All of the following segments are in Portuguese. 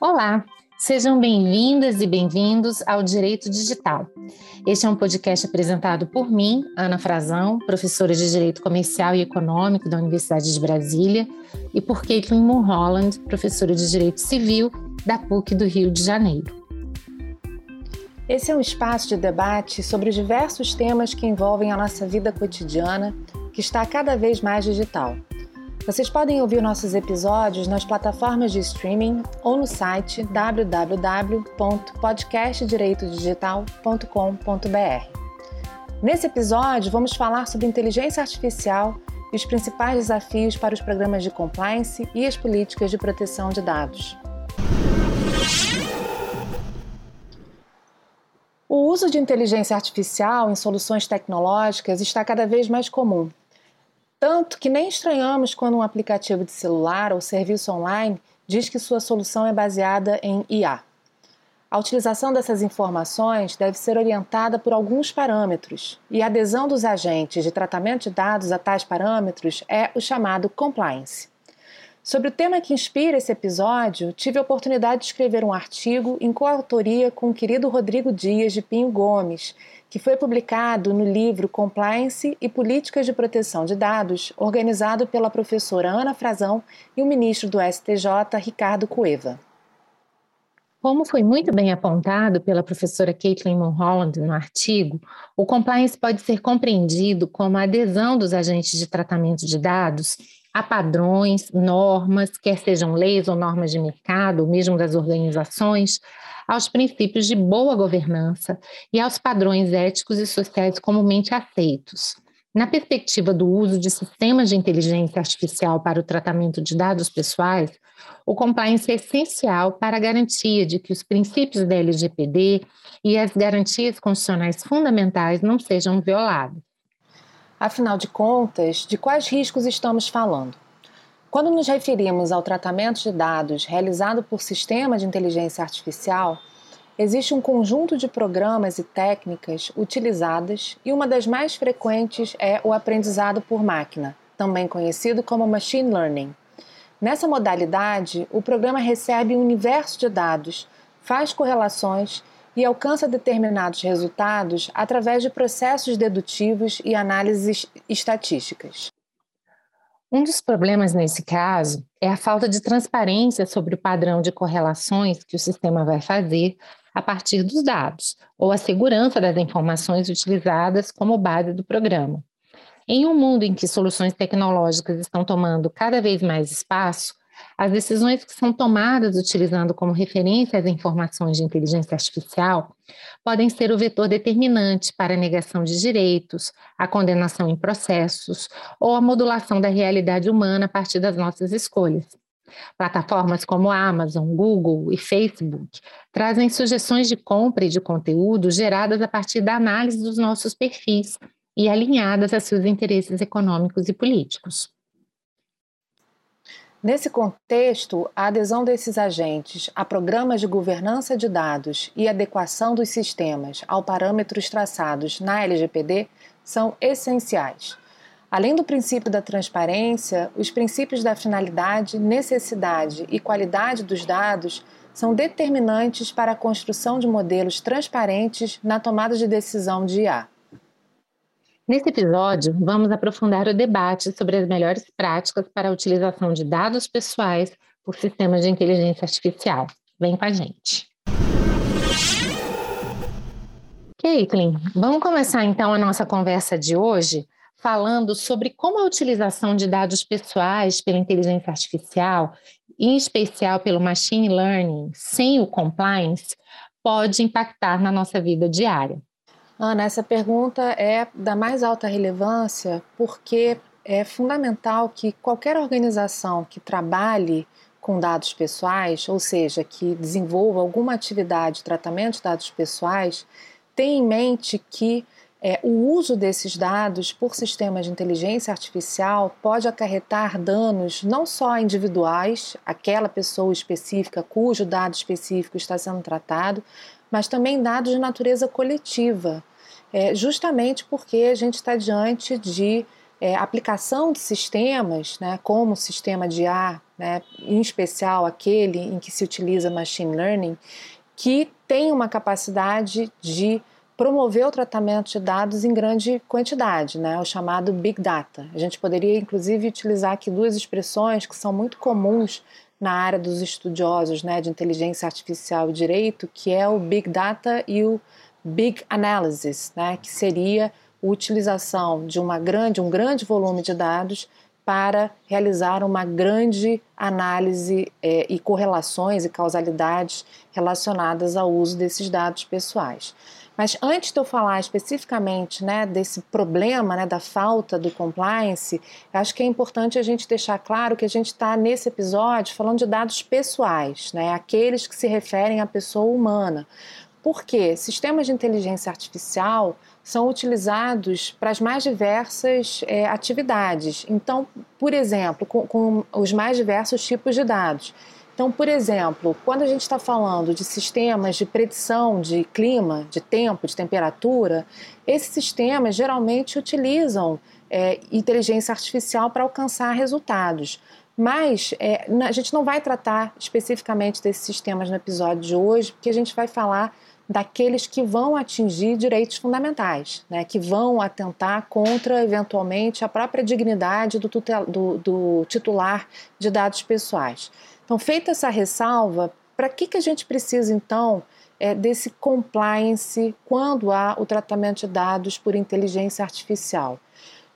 Olá, sejam bem-vindas e bem-vindos ao Direito Digital. Este é um podcast apresentado por mim, Ana Frazão, professora de Direito Comercial e Econômico da Universidade de Brasília, e por Caitlin Mulholland, professora de Direito Civil da PUC do Rio de Janeiro. Esse é um espaço de debate sobre diversos temas que envolvem a nossa vida cotidiana, que está cada vez mais digital. Vocês podem ouvir nossos episódios nas plataformas de streaming ou no site www.podcastdireitodigital.com.br. Nesse episódio, vamos falar sobre inteligência artificial e os principais desafios para os programas de compliance e as políticas de proteção de dados. O uso de inteligência artificial em soluções tecnológicas está cada vez mais comum, tanto que nem estranhamos quando um aplicativo de celular ou serviço online diz que sua solução é baseada em IA. A utilização dessas informações deve ser orientada por alguns parâmetros, e a adesão dos agentes de tratamento de dados a tais parâmetros é o chamado compliance. Sobre o tema que inspira esse episódio, tive a oportunidade de escrever um artigo em coautoria com o querido Rodrigo Dias de Pinho Gomes, que foi publicado no livro Compliance e Políticas de Proteção de Dados, organizado pela professora Ana Frazão e o ministro do STJ, Ricardo Cueva. Como foi muito bem apontado pela professora Caitlin Mulholland no artigo, o compliance pode ser compreendido como a adesão dos agentes de tratamento de dados a padrões, normas, quer sejam leis ou normas de mercado, ou mesmo das organizações, aos princípios de boa governança e aos padrões éticos e sociais comumente aceitos. Na perspectiva do uso de sistemas de inteligência artificial para o tratamento de dados pessoais, o compliance é essencial para a garantia de que os princípios da LGPD e as garantias constitucionais fundamentais não sejam violados. Afinal de contas, de quais riscos estamos falando? Quando nos referimos ao tratamento de dados realizado por sistemas de inteligência artificial, existe um conjunto de programas e técnicas utilizadas e uma das mais frequentes é o aprendizado por máquina, também conhecido como machine learning. Nessa modalidade, o programa recebe um universo de dados, faz correlações e alcança determinados resultados através de processos dedutivos e análises estatísticas. Um dos problemas nesse caso é a falta de transparência sobre o padrão de correlações que o sistema vai fazer a partir dos dados, ou a segurança das informações utilizadas como base do programa. Em um mundo em que soluções tecnológicas estão tomando cada vez mais espaço, as decisões que são tomadas utilizando como referência as informações de inteligência artificial podem ser o vetor determinante para a negação de direitos, a condenação em processos ou a modulação da realidade humana a partir das nossas escolhas. Plataformas como Amazon, Google e Facebook trazem sugestões de compra e de conteúdo geradas a partir da análise dos nossos perfis e alinhadas a seus interesses econômicos e políticos. Nesse contexto, a adesão desses agentes a programas de governança de dados e adequação dos sistemas ao parâmetros traçados na LGPD são essenciais. Além do princípio da transparência, os princípios da finalidade, necessidade e qualidade dos dados são determinantes para a construção de modelos transparentes na tomada de decisão de IA. Nesse episódio, vamos aprofundar o debate sobre as melhores práticas para a utilização de dados pessoais por sistemas de inteligência artificial. Vem com a gente. Caitlin, vamos começar então a nossa conversa de hoje falando sobre como a utilização de dados pessoais pela inteligência artificial, em especial pelo machine learning, sem o compliance, pode impactar na nossa vida diária. Ana, essa pergunta é da mais alta relevância porque é fundamental que qualquer organização que trabalhe com dados pessoais, ou seja, que desenvolva alguma atividade de tratamento de dados pessoais, tenha em mente que é, o uso desses dados por sistemas de inteligência artificial pode acarretar danos não só individuais, aquela pessoa específica cujo dado específico está sendo tratado, mas também dados de natureza coletiva, é, justamente porque a gente está diante de é, aplicação de sistemas, né, como o sistema de A, né, em especial aquele em que se utiliza machine learning, que tem uma capacidade de promover o tratamento de dados em grande quantidade, né, o chamado Big Data. A gente poderia, inclusive, utilizar aqui duas expressões que são muito comuns na área dos estudiosos né, de inteligência artificial e direito, que é o Big Data e o Big Analysis, né, que seria a utilização de uma grande, um grande volume de dados para realizar uma grande análise é, e correlações e causalidades relacionadas ao uso desses dados pessoais. Mas antes de eu falar especificamente né, desse problema né, da falta do compliance, acho que é importante a gente deixar claro que a gente está nesse episódio falando de dados pessoais, né, aqueles que se referem à pessoa humana. Porque sistemas de inteligência artificial são utilizados para as mais diversas é, atividades. Então, por exemplo, com, com os mais diversos tipos de dados. Então, por exemplo, quando a gente está falando de sistemas de predição de clima, de tempo, de temperatura, esses sistemas geralmente utilizam é, inteligência artificial para alcançar resultados. Mas é, a gente não vai tratar especificamente desses sistemas no episódio de hoje, porque a gente vai falar daqueles que vão atingir direitos fundamentais, né, que vão atentar contra, eventualmente, a própria dignidade do, tutel, do, do titular de dados pessoais. Então, feita essa ressalva, para que, que a gente precisa, então, é, desse compliance quando há o tratamento de dados por inteligência artificial?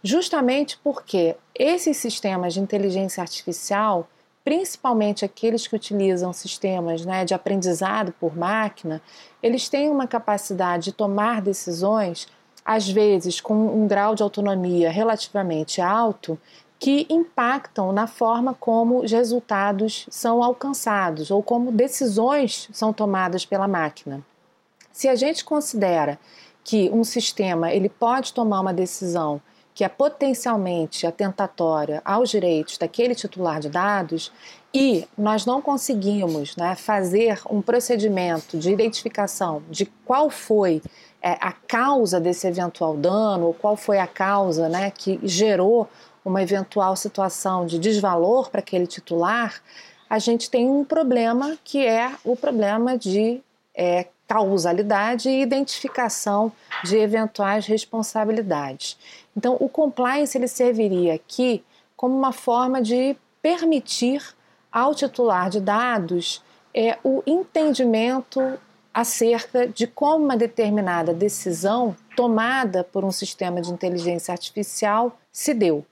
Justamente porque esses sistemas de inteligência artificial principalmente aqueles que utilizam sistemas né, de aprendizado por máquina, eles têm uma capacidade de tomar decisões, às vezes com um grau de autonomia relativamente alto, que impactam na forma como os resultados são alcançados ou como decisões são tomadas pela máquina. Se a gente considera que um sistema ele pode tomar uma decisão que é potencialmente atentatória aos direitos daquele titular de dados e nós não conseguimos né, fazer um procedimento de identificação de qual foi é, a causa desse eventual dano ou qual foi a causa né, que gerou uma eventual situação de desvalor para aquele titular, a gente tem um problema que é o problema de é, causalidade e identificação de eventuais responsabilidades. Então, o compliance ele serviria aqui como uma forma de permitir ao titular de dados é, o entendimento acerca de como uma determinada decisão tomada por um sistema de inteligência artificial se deu.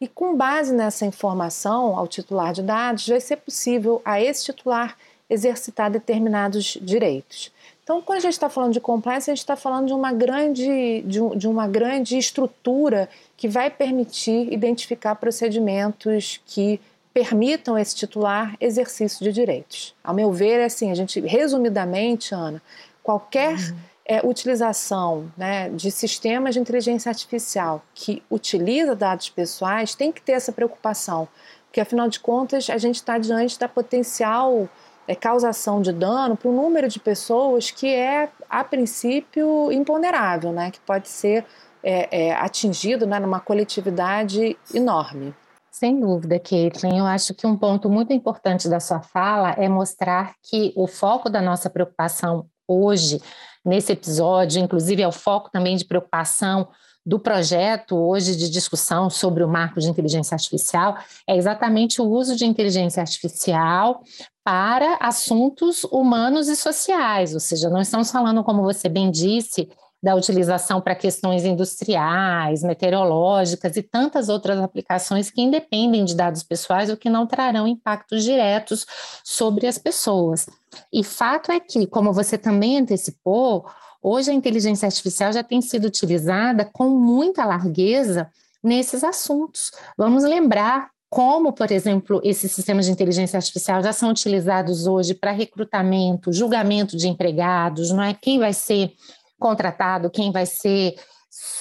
E com base nessa informação ao titular de dados, vai ser possível a esse titular exercitar determinados direitos. Então, quando a gente está falando de compliance, a gente está falando de uma grande, de, um, de, uma grande estrutura que vai permitir identificar procedimentos que permitam esse titular exercício de direitos. Ao meu ver, é assim, a gente, resumidamente, Ana, qualquer uhum. é, utilização né, de sistemas de inteligência artificial que utiliza dados pessoais tem que ter essa preocupação, porque afinal de contas a gente está diante da potencial é, causação de dano para um número de pessoas que é, a princípio, imponderável, né? que pode ser é, é, atingido né, numa coletividade enorme. Sem dúvida, Caitlin. Eu acho que um ponto muito importante da sua fala é mostrar que o foco da nossa preocupação hoje, nesse episódio, inclusive é o foco também de preocupação do projeto hoje de discussão sobre o marco de inteligência artificial é exatamente o uso de inteligência artificial para assuntos humanos e sociais, ou seja, não estamos falando, como você bem disse, da utilização para questões industriais, meteorológicas e tantas outras aplicações que independem de dados pessoais ou que não trarão impactos diretos sobre as pessoas. E fato é que, como você também antecipou, Hoje a inteligência artificial já tem sido utilizada com muita largueza nesses assuntos. Vamos lembrar como, por exemplo, esses sistemas de inteligência artificial já são utilizados hoje para recrutamento, julgamento de empregados, não é? Quem vai ser contratado, quem vai ser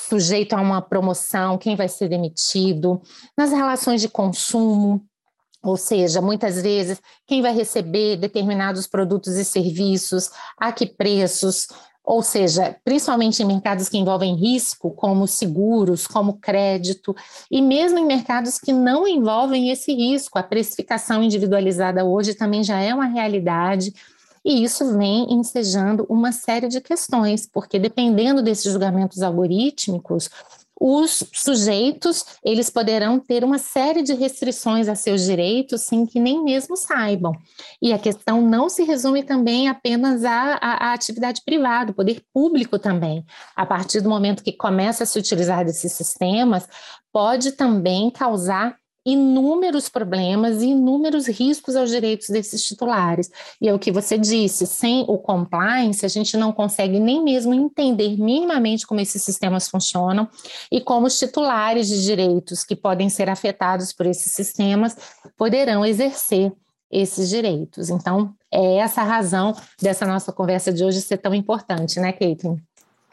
sujeito a uma promoção, quem vai ser demitido, nas relações de consumo, ou seja, muitas vezes quem vai receber determinados produtos e serviços, a que preços, ou seja, principalmente em mercados que envolvem risco, como seguros, como crédito, e mesmo em mercados que não envolvem esse risco. A precificação individualizada hoje também já é uma realidade. E isso vem ensejando uma série de questões, porque dependendo desses julgamentos algorítmicos, os sujeitos eles poderão ter uma série de restrições a seus direitos sem que nem mesmo saibam. E a questão não se resume também apenas à, à, à atividade privada, o poder público também. A partir do momento que começa a se utilizar desses sistemas, pode também causar inúmeros problemas e inúmeros riscos aos direitos desses titulares. E é o que você disse, sem o compliance, a gente não consegue nem mesmo entender minimamente como esses sistemas funcionam e como os titulares de direitos que podem ser afetados por esses sistemas poderão exercer esses direitos. Então, é essa a razão dessa nossa conversa de hoje ser tão importante, né, Caitlin?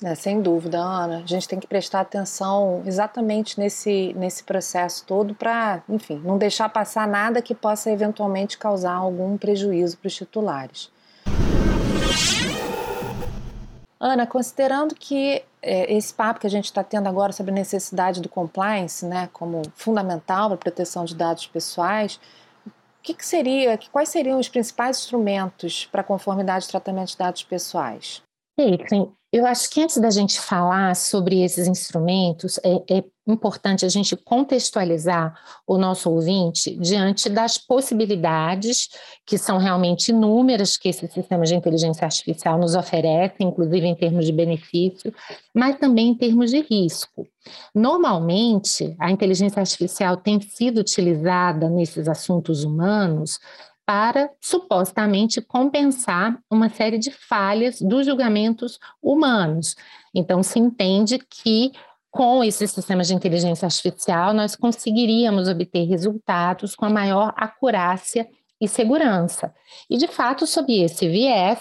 É, sem dúvida, Ana. A gente tem que prestar atenção exatamente nesse, nesse processo todo para, enfim, não deixar passar nada que possa eventualmente causar algum prejuízo para os titulares. Ana, considerando que é, esse papo que a gente está tendo agora sobre a necessidade do compliance, né, como fundamental para a proteção de dados pessoais, o que, que seria, quais seriam os principais instrumentos para conformidade de tratamento de dados pessoais? Caitlin, eu acho que antes da gente falar sobre esses instrumentos, é, é, importante a gente contextualizar o nosso ouvinte diante das possibilidades, que são realmente inúmeras, que esse sistema de inteligência artificial nos oferece, inclusive em termos de benefício, mas também em termos de risco. Normalmente, a inteligência artificial tem sido utilizada nesses assuntos humanos para supostamente compensar uma série de falhas dos julgamentos humanos. Então, se entende que com esse sistema de inteligência artificial nós conseguiríamos obter resultados com a maior acurácia e segurança. E, de fato, sob esse viés,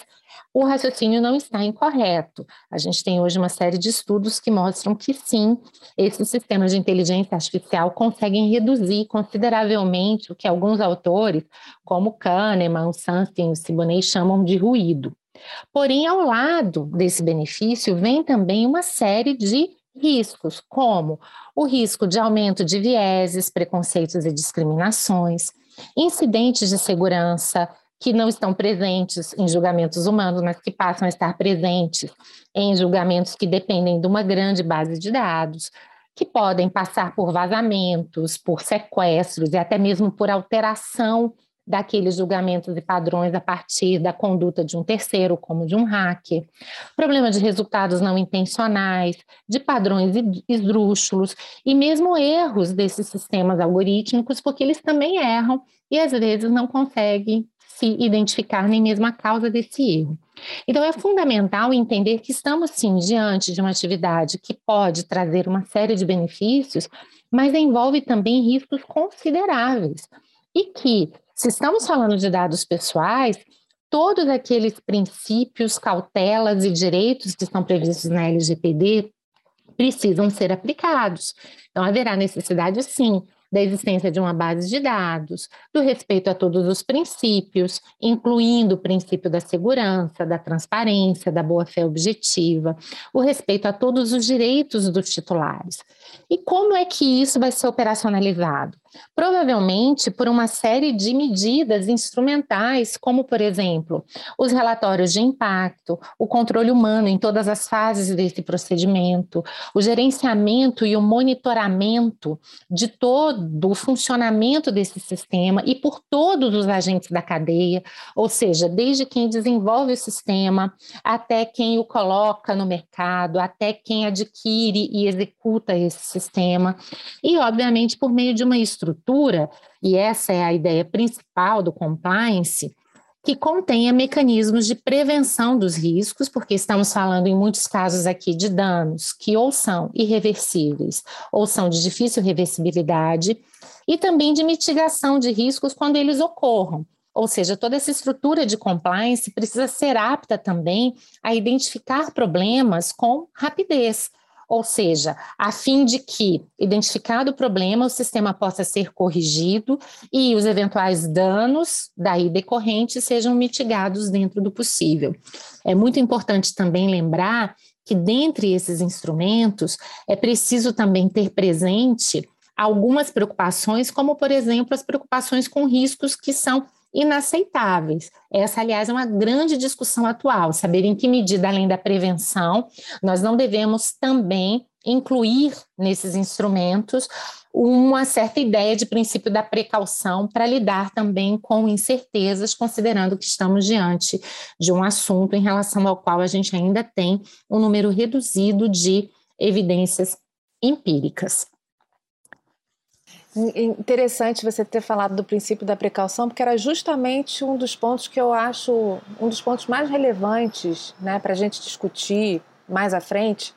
o raciocínio não está incorreto. A gente tem hoje uma série de estudos que mostram que sim, esses sistemas de inteligência artificial conseguem reduzir consideravelmente o que alguns autores, como Kahneman, Sunstein e Siboney, chamam de ruído. Porém, ao lado desse benefício, vem também uma série de riscos, como o risco de aumento de vieses, preconceitos e discriminações, incidentes de segurança, que não estão presentes em julgamentos humanos, mas que passam a estar presentes em julgamentos que dependem de uma grande base de dados, que podem passar por vazamentos, por sequestros e até mesmo por alteração daqueles julgamentos e padrões a partir da conduta de um terceiro, como de um hacker, problema de resultados não intencionais, de padrões esdrúxulos e mesmo erros desses sistemas algorítmicos, porque eles também erram e às vezes não conseguem se identificar nem mesmo a causa desse erro. Então, é fundamental entender que estamos, sim, diante de uma atividade que pode trazer uma série de benefícios, mas envolve também riscos consideráveis. E que, se estamos falando de dados pessoais, todos aqueles princípios, cautelas e direitos que estão previstos na LGPD precisam ser aplicados. Então, haverá necessidade, sim, da existência de uma base de dados, do respeito a todos os princípios, incluindo o princípio da segurança, da transparência, da boa-fé objetiva, o respeito a todos os direitos dos titulares. E como é que isso vai ser operacionalizado? Provavelmente por uma série de medidas instrumentais, como, por exemplo, os relatórios de impacto, o controle humano em todas as fases desse procedimento, o gerenciamento e o monitoramento de todo o funcionamento desse sistema e por todos os agentes da cadeia, ou seja, desde quem desenvolve o sistema até quem o coloca no mercado, até quem adquire e executa esse sistema, e, obviamente, por meio de uma estrutura, e essa é a ideia principal do compliance, que contenha mecanismos de prevenção dos riscos, porque estamos falando em muitos casos aqui de danos que ou são irreversíveis ou são de difícil reversibilidade, e também de mitigação de riscos quando eles ocorram. Ou seja, toda essa estrutura de compliance precisa ser apta também a identificar problemas com rapidez, ou seja, a fim de que, identificado o problema, o sistema possa ser corrigido e os eventuais danos daí decorrentes sejam mitigados dentro do possível. É muito importante também lembrar que, dentre esses instrumentos, é preciso também ter presente algumas preocupações, como, por exemplo, as preocupações com riscos que são inaceitáveis. Essa, aliás, é uma grande discussão atual, saber em que medida, além da prevenção, nós não devemos também incluir nesses instrumentos uma certa ideia de princípio da precaução para lidar também com incertezas, considerando que estamos diante de um assunto em relação ao qual a gente ainda tem um número reduzido de evidências empíricas. Interessante você ter falado do princípio da precaução, porque era justamente um dos pontos que eu acho um dos pontos mais relevantes né, para a gente discutir mais à frente,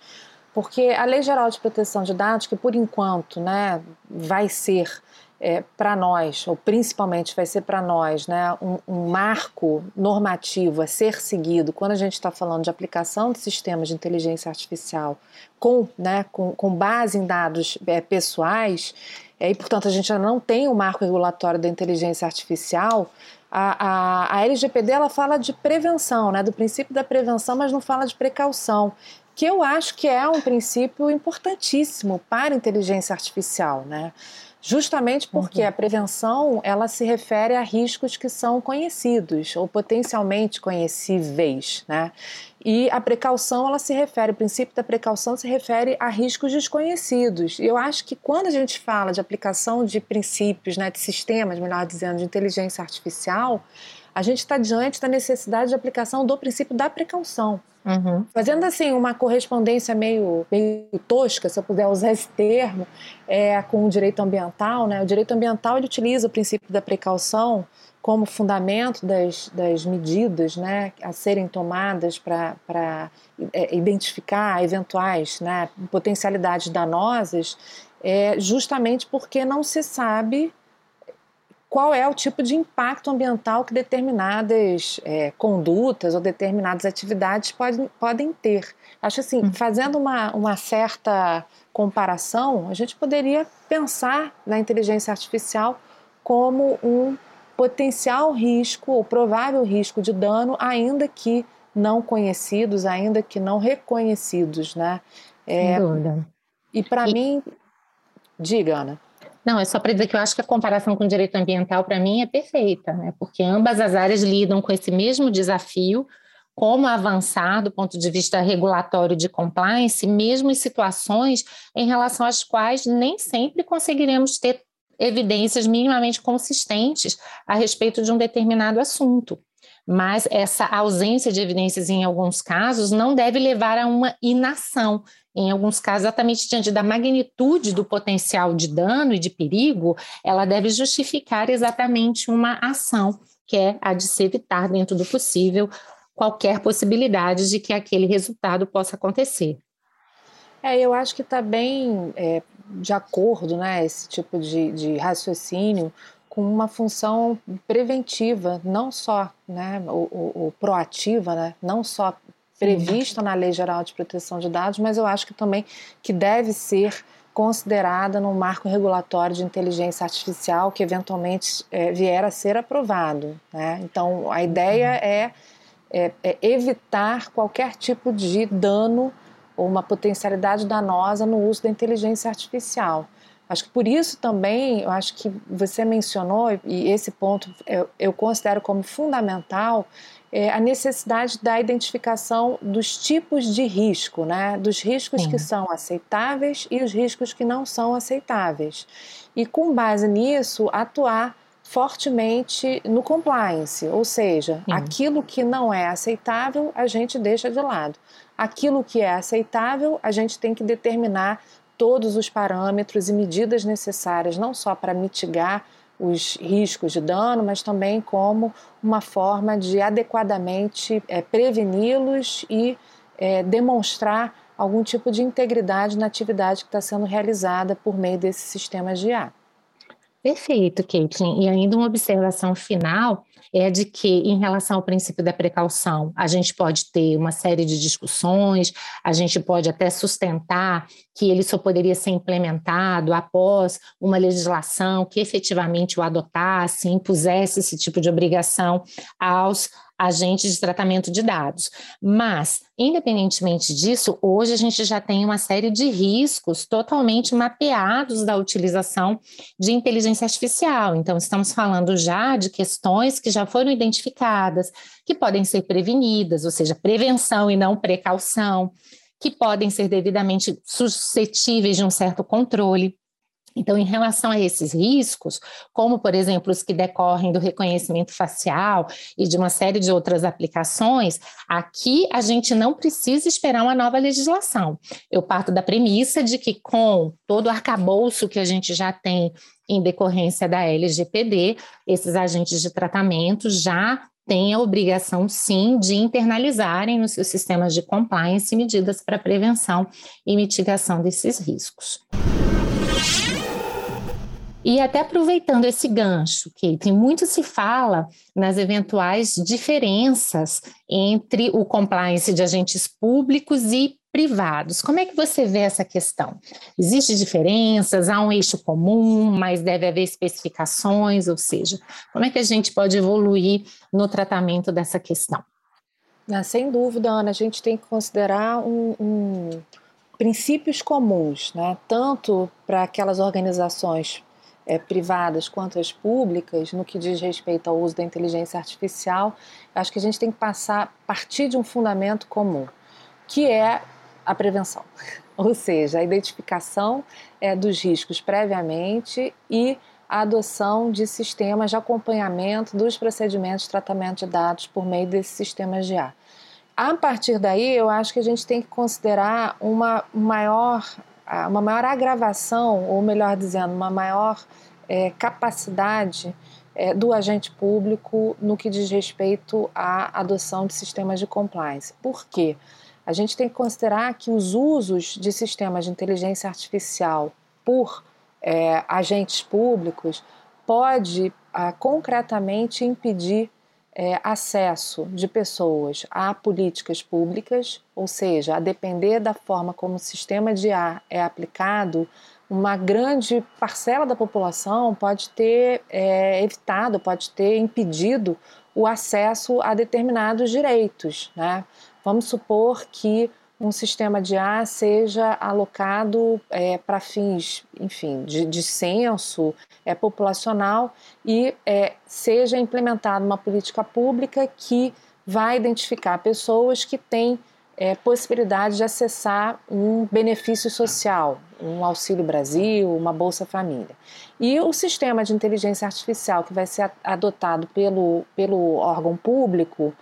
porque a Lei Geral de Proteção de Dados, que por enquanto né, vai ser é, para nós, ou principalmente vai ser para nós, né, um, um, marco normativo a ser seguido quando a gente está falando de aplicação de sistemas de inteligência artificial com, né, com, com base em dados é, pessoais, é, e, portanto, a gente já não tem o um marco regulatório da inteligência artificial, a, a, a, LGPD ela fala de prevenção, né, do princípio da prevenção, mas não fala de precaução, que eu acho que é um princípio importantíssimo para a inteligência artificial. Né? Justamente porque uhum. a prevenção ela se refere a riscos que são conhecidos ou potencialmente conhecíveis, né? E a precaução ela se refere, o princípio da precaução se refere a riscos desconhecidos. E eu acho que quando a gente fala de aplicação de princípios, né, de sistemas, melhor dizendo, de inteligência artificial, a gente está diante da necessidade de aplicação do princípio da precaução. Uhum. Fazendo assim uma correspondência meio, meio tosca, se eu puder usar esse termo, é, com o direito ambiental, né? O direito ambiental ele utiliza o princípio da precaução como fundamento das, das medidas né, a serem tomadas para é, identificar eventuais né, potencialidades danosas, é, justamente porque não se sabe qual é o tipo de impacto ambiental que determinadas é, condutas ou determinadas atividades podem, podem ter. Acho assim, uhum. fazendo uma, uma certa comparação, a gente poderia pensar na inteligência artificial como um potencial risco ou provável risco de dano, ainda que não conhecidos, ainda que não reconhecidos, né? É, Sem dúvida. E para e... mim, diga, Ana. Não, é só para dizer que eu acho que a comparação com o direito ambiental, para mim, é perfeita, né? porque ambas as áreas lidam com esse mesmo desafio, como avançar do ponto de vista regulatório de compliance, mesmo em situações em relação às quais nem sempre conseguiremos ter evidências minimamente consistentes a respeito de um determinado assunto. Mas essa ausência de evidências, em alguns casos, não deve levar a uma inação em alguns casos, exatamente diante da magnitude do potencial de dano e de perigo, ela deve justificar exatamente uma ação, que é a de se evitar, dentro do possível, qualquer possibilidade de que aquele resultado possa acontecer. É, eu acho que está bem é, de acordo, né, esse tipo de, de raciocínio com uma função preventiva, não só, né, o, o, proativa, né, não só prevista na Lei Geral de Proteção de Dados, mas eu acho que também que deve ser considerada no marco regulatório de inteligência artificial que eventualmente é, vier a ser aprovado. Né? Então, a ideia uhum. é, é, é, evitar qualquer tipo de dano ou uma potencialidade danosa no uso da inteligência artificial. Acho que por isso também, eu acho que você mencionou, e esse ponto eu, eu considero como fundamental, é, a necessidade da identificação dos tipos de risco, né? dos riscos Sim. que são aceitáveis e os riscos que não são aceitáveis. E com base nisso, atuar fortemente no compliance, ou seja, Sim. aquilo que não é aceitável a gente deixa de lado. Aquilo que é aceitável, a gente tem que determinar todos os parâmetros e medidas necessárias, não só para mitigar os riscos de dano, mas também como uma forma de adequadamente é, preveni-los e é, demonstrar algum tipo de integridade na atividade que está sendo realizada por meio desses sistemas de IA. Perfeito, Caitlin. E ainda uma observação final é de que, em relação ao princípio da precaução, a gente pode ter uma série de discussões, a gente pode até sustentar que ele só poderia ser implementado após uma legislação que efetivamente o adotasse, impusesse esse tipo de obrigação aos agentes de tratamento de dados. Mas, independentemente disso, hoje a gente já tem uma série de riscos totalmente mapeados da utilização de inteligência artificial. Então, estamos falando já de questões que já foram identificadas, que podem ser prevenidas, ou seja, prevenção e não precaução, que podem ser devidamente suscetíveis de um certo controle. Então, em relação a esses riscos, como, por exemplo, os que decorrem do reconhecimento facial e de uma série de outras aplicações, aqui a gente não precisa esperar uma nova legislação. Eu parto da premissa de que, com todo o arcabouço que a gente já tem em decorrência da LGPD, esses agentes de tratamento já têm a obrigação, sim, de internalizarem nos seus sistemas de compliance medidas para prevenção e mitigação desses riscos. E até aproveitando esse gancho, que muito se fala nas eventuais diferenças entre o compliance de agentes públicos e privados. Como é que você vê essa questão? Existem diferenças? Há um eixo comum, mas deve haver especificações? Ou seja, como é que a gente pode evoluir no tratamento dessa questão? Ah, sem dúvida, Ana, a gente tem que considerar um, um princípios comuns, né? tanto para aquelas organizações é, privadas quanto as públicas, no que diz respeito ao uso da inteligência artificial, acho que a gente tem que passar partir de um fundamento comum, que é a prevenção, ou seja, a identificação é, dos riscos previamente e a adoção de sistemas de acompanhamento dos procedimentos de tratamento de dados por meio desses sistemas de ar. A partir daí, eu acho que a gente tem que considerar uma maior uma maior agravação, ou melhor dizendo, uma maior é, capacidade é, do agente público no que diz respeito à adoção de sistemas de compliance. Por quê? A gente tem que considerar que os usos de sistemas de inteligência artificial por é, agentes públicos pode ah, concretamente impedir é, acesso de pessoas a políticas públicas, ou seja, a depender da forma como o sistema de ar é aplicado, uma grande parcela da população pode ter é, evitado, pode ter impedido o acesso a determinados direitos. Né? Vamos supor que um sistema de ar seja alocado é, para fins, enfim, de, de censo é, populacional e é, seja implementada uma política pública que vai identificar pessoas que têm é, possibilidade de acessar um benefício social, um Auxílio Brasil, uma Bolsa Família. E o sistema de inteligência artificial que vai ser adotado pelo, pelo órgão público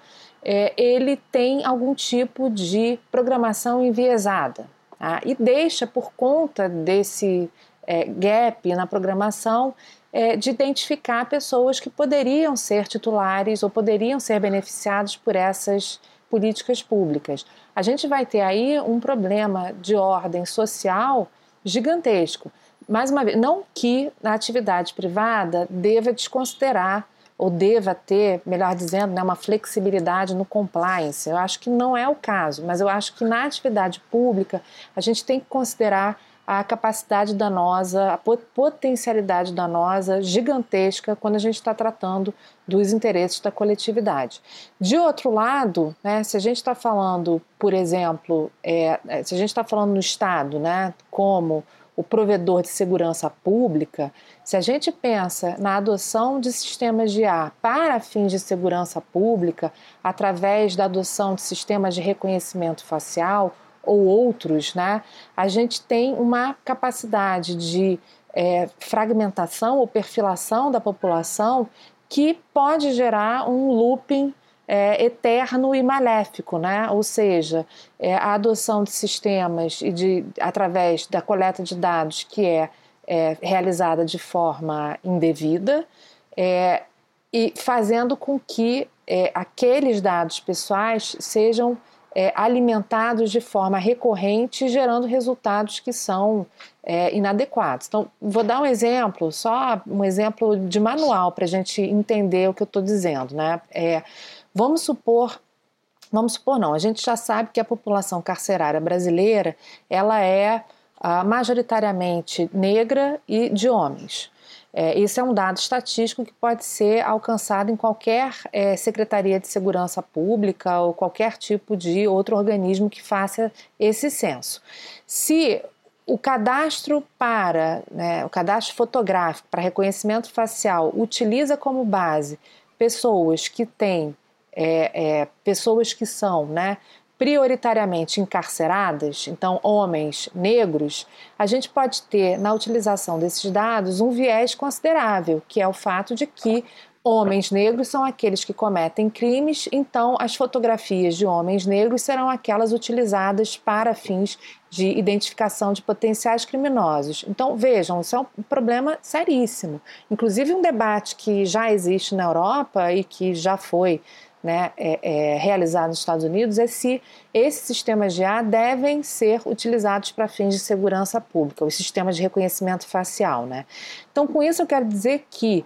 é, ele tem algum tipo de programação enviesada tá? e deixa por conta desse é, gap na programação é, de identificar pessoas que poderiam ser titulares ou poderiam ser beneficiados por essas políticas públicas. A gente vai ter aí um problema de ordem social gigantesco. Mais uma vez, não que a atividade privada deva desconsiderar ou deva ter, melhor dizendo, né, uma flexibilidade no compliance. Eu acho que não é o caso, mas eu acho que na atividade pública a gente tem que considerar a capacidade danosa, a potencialidade danosa gigantesca quando a gente está tratando dos interesses da coletividade. De outro lado, né, se a gente está falando, por exemplo, é, é se a gente está falando no Estado, né, como o provedor de segurança pública, se a gente pensa na adoção de sistemas de ar para fins de segurança pública, através da adoção de sistemas de reconhecimento facial ou outros, né, a gente tem uma capacidade de é, fragmentação ou perfilação da população que pode gerar um looping é, eterno e maléfico, né? ou seja, é, a adoção de sistemas e de, através da coleta de dados que é, é realizada de forma indevida é, e fazendo com que é, aqueles dados pessoais sejam é, alimentados de forma recorrente, gerando resultados que são inadequados. Então, vou dar um exemplo, só um exemplo de manual para a gente entender o que eu estou dizendo. Né? Vamos supor Vamos supor não, a gente já sabe que a população carcerária brasileira ela é ah, majoritariamente negra e de homens. É, esse é um dado estatístico que pode ser alcançado em qualquer é, Secretaria de Segurança Pública ou qualquer tipo de outro organismo que faça esse censo. Se o cadastro para, né, o cadastro fotográfico para reconhecimento facial utiliza como base pessoas que têm é, é, pessoas que são né, prioritariamente encarceradas, então homens negros, a gente pode ter na utilização desses dados um viés considerável, que é o fato de que homens negros são aqueles que cometem crimes, então as fotografias de homens negros serão aquelas utilizadas para fins de identificação de potenciais criminosos. Então, vejam, isso é um problema seríssimo. Inclusive, um debate que já existe na Europa e que já foi né, é, é, realizado nos Estados Unidos é se esses sistemas de A devem ser utilizados para fins de segurança pública, os sistemas de reconhecimento facial. Né? Então, com isso, eu quero dizer que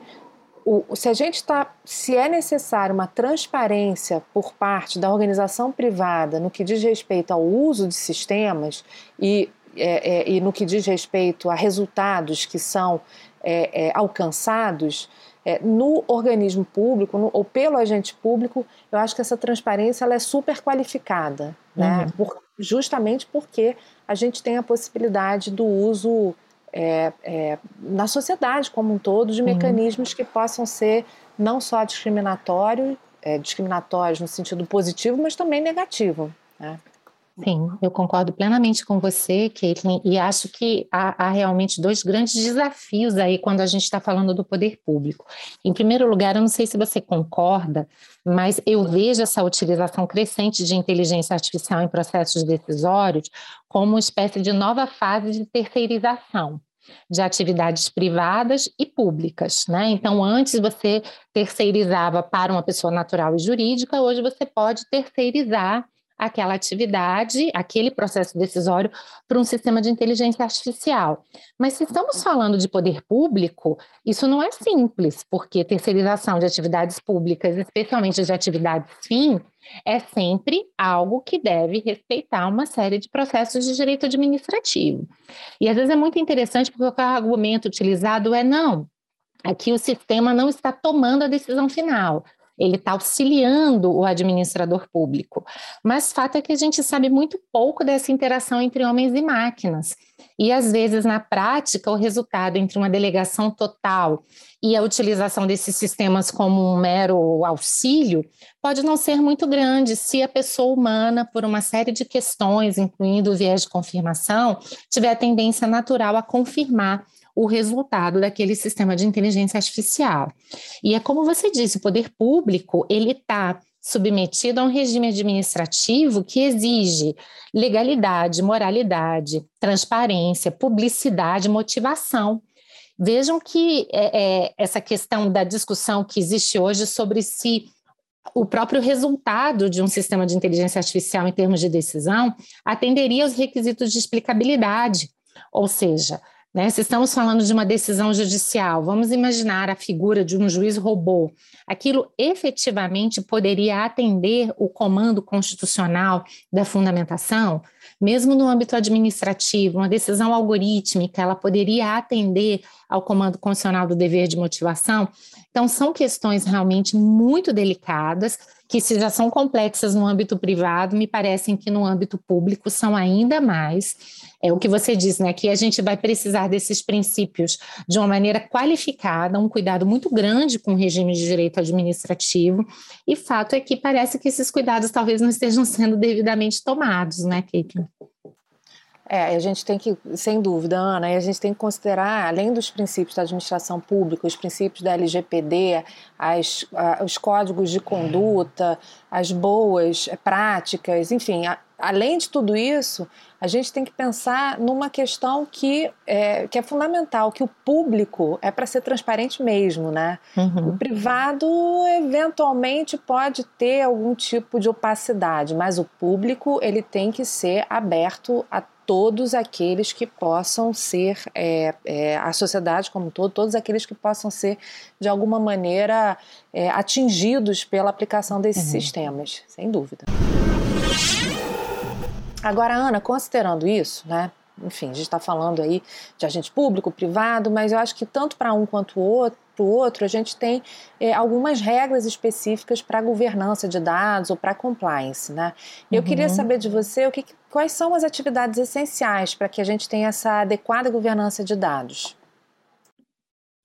o, se a gente está, se é necessário uma transparência por parte da organização privada no que diz respeito ao uso de sistemas e, é, é, e no que diz respeito a resultados que são é, é, alcançados, é, no organismo público no, ou pelo agente público, eu acho que essa transparência ela é super qualificada, né? Uhum. Por, justamente porque a gente tem a possibilidade do uso é, é, na sociedade como um todo de mecanismos uhum. que possam ser não só discriminatórios, é, discriminatórios no sentido positivo, mas também negativo. Né? Sim, eu concordo plenamente com você, Caitlin, e acho que há, há, realmente dois grandes desafios aí quando a gente está falando do poder público. Em primeiro lugar, eu não sei se você concorda, mas eu vejo essa utilização crescente de inteligência artificial em processos decisórios como uma espécie de nova fase de terceirização de atividades privadas e públicas, né? Então, antes você terceirizava para uma pessoa natural e jurídica, hoje você pode terceirizar aquela atividade, aquele processo decisório para um sistema de inteligência artificial. Mas se estamos falando de poder público, isso não é simples, porque terceirização de atividades públicas, especialmente de atividades fim, é sempre algo que deve respeitar uma série de processos de direito administrativo. E às vezes é muito interessante porque o argumento utilizado é não, aqui o sistema não está tomando a decisão final ele está auxiliando o administrador público. Mas fato é que a gente sabe muito pouco dessa interação entre homens e máquinas. E às vezes, na prática, o resultado entre uma delegação total e a utilização desses sistemas como um mero auxílio pode não ser muito grande se a pessoa humana, por uma série de questões, incluindo o viés de confirmação, tiver a tendência natural a confirmar o resultado daquele sistema de inteligência artificial. E é como você disse, o poder público ele está submetido a um regime administrativo que exige legalidade, moralidade, transparência, publicidade, motivação. Vejam que é, é, essa questão da discussão que existe hoje sobre se o próprio resultado de um sistema de inteligência artificial em termos de decisão atenderia aos requisitos de explicabilidade, ou seja, né? Se estamos falando de uma decisão judicial, vamos imaginar a figura de um juiz robô. Aquilo efetivamente poderia atender o comando constitucional da fundamentação, mesmo no âmbito administrativo, uma decisão algorítmica, ela poderia atender ao comando constitucional do dever de motivação. Então, são questões realmente muito delicadas, que se já são complexas no âmbito privado, me parecem que no âmbito público são ainda mais é o que você diz, né? Que a gente vai precisar desses princípios de uma maneira qualificada, um cuidado muito grande com o regime de direito administrativo. E fato é que parece que esses cuidados talvez não estejam sendo devidamente tomados, né, Kate? É, a gente tem que, sem dúvida, Ana, a gente tem que considerar, além dos princípios da administração pública, os princípios da LGPD, os códigos de conduta, as boas práticas, enfim, além de tudo isso, a gente tem que pensar numa questão que é, que é fundamental, que o público é para ser transparente mesmo, né? Uhum. O privado eventualmente pode ter algum tipo de opacidade, mas o público ele tem que ser aberto a todos aqueles que possam ser, é, é, a sociedade como um todo, todos aqueles que possam ser, de alguma maneira, é, atingidos pela aplicação desses uhum. sistemas, sem dúvida. Agora, Ana, considerando isso, né? Enfim, a gente está falando aí de agente público, privado, mas eu acho que tanto para um quanto o outro, para o outro, a gente tem é, algumas regras específicas para governança de dados ou para compliance, né? Eu uhum. queria saber de você o que, quais são as atividades essenciais para que a gente tenha essa adequada governança de dados.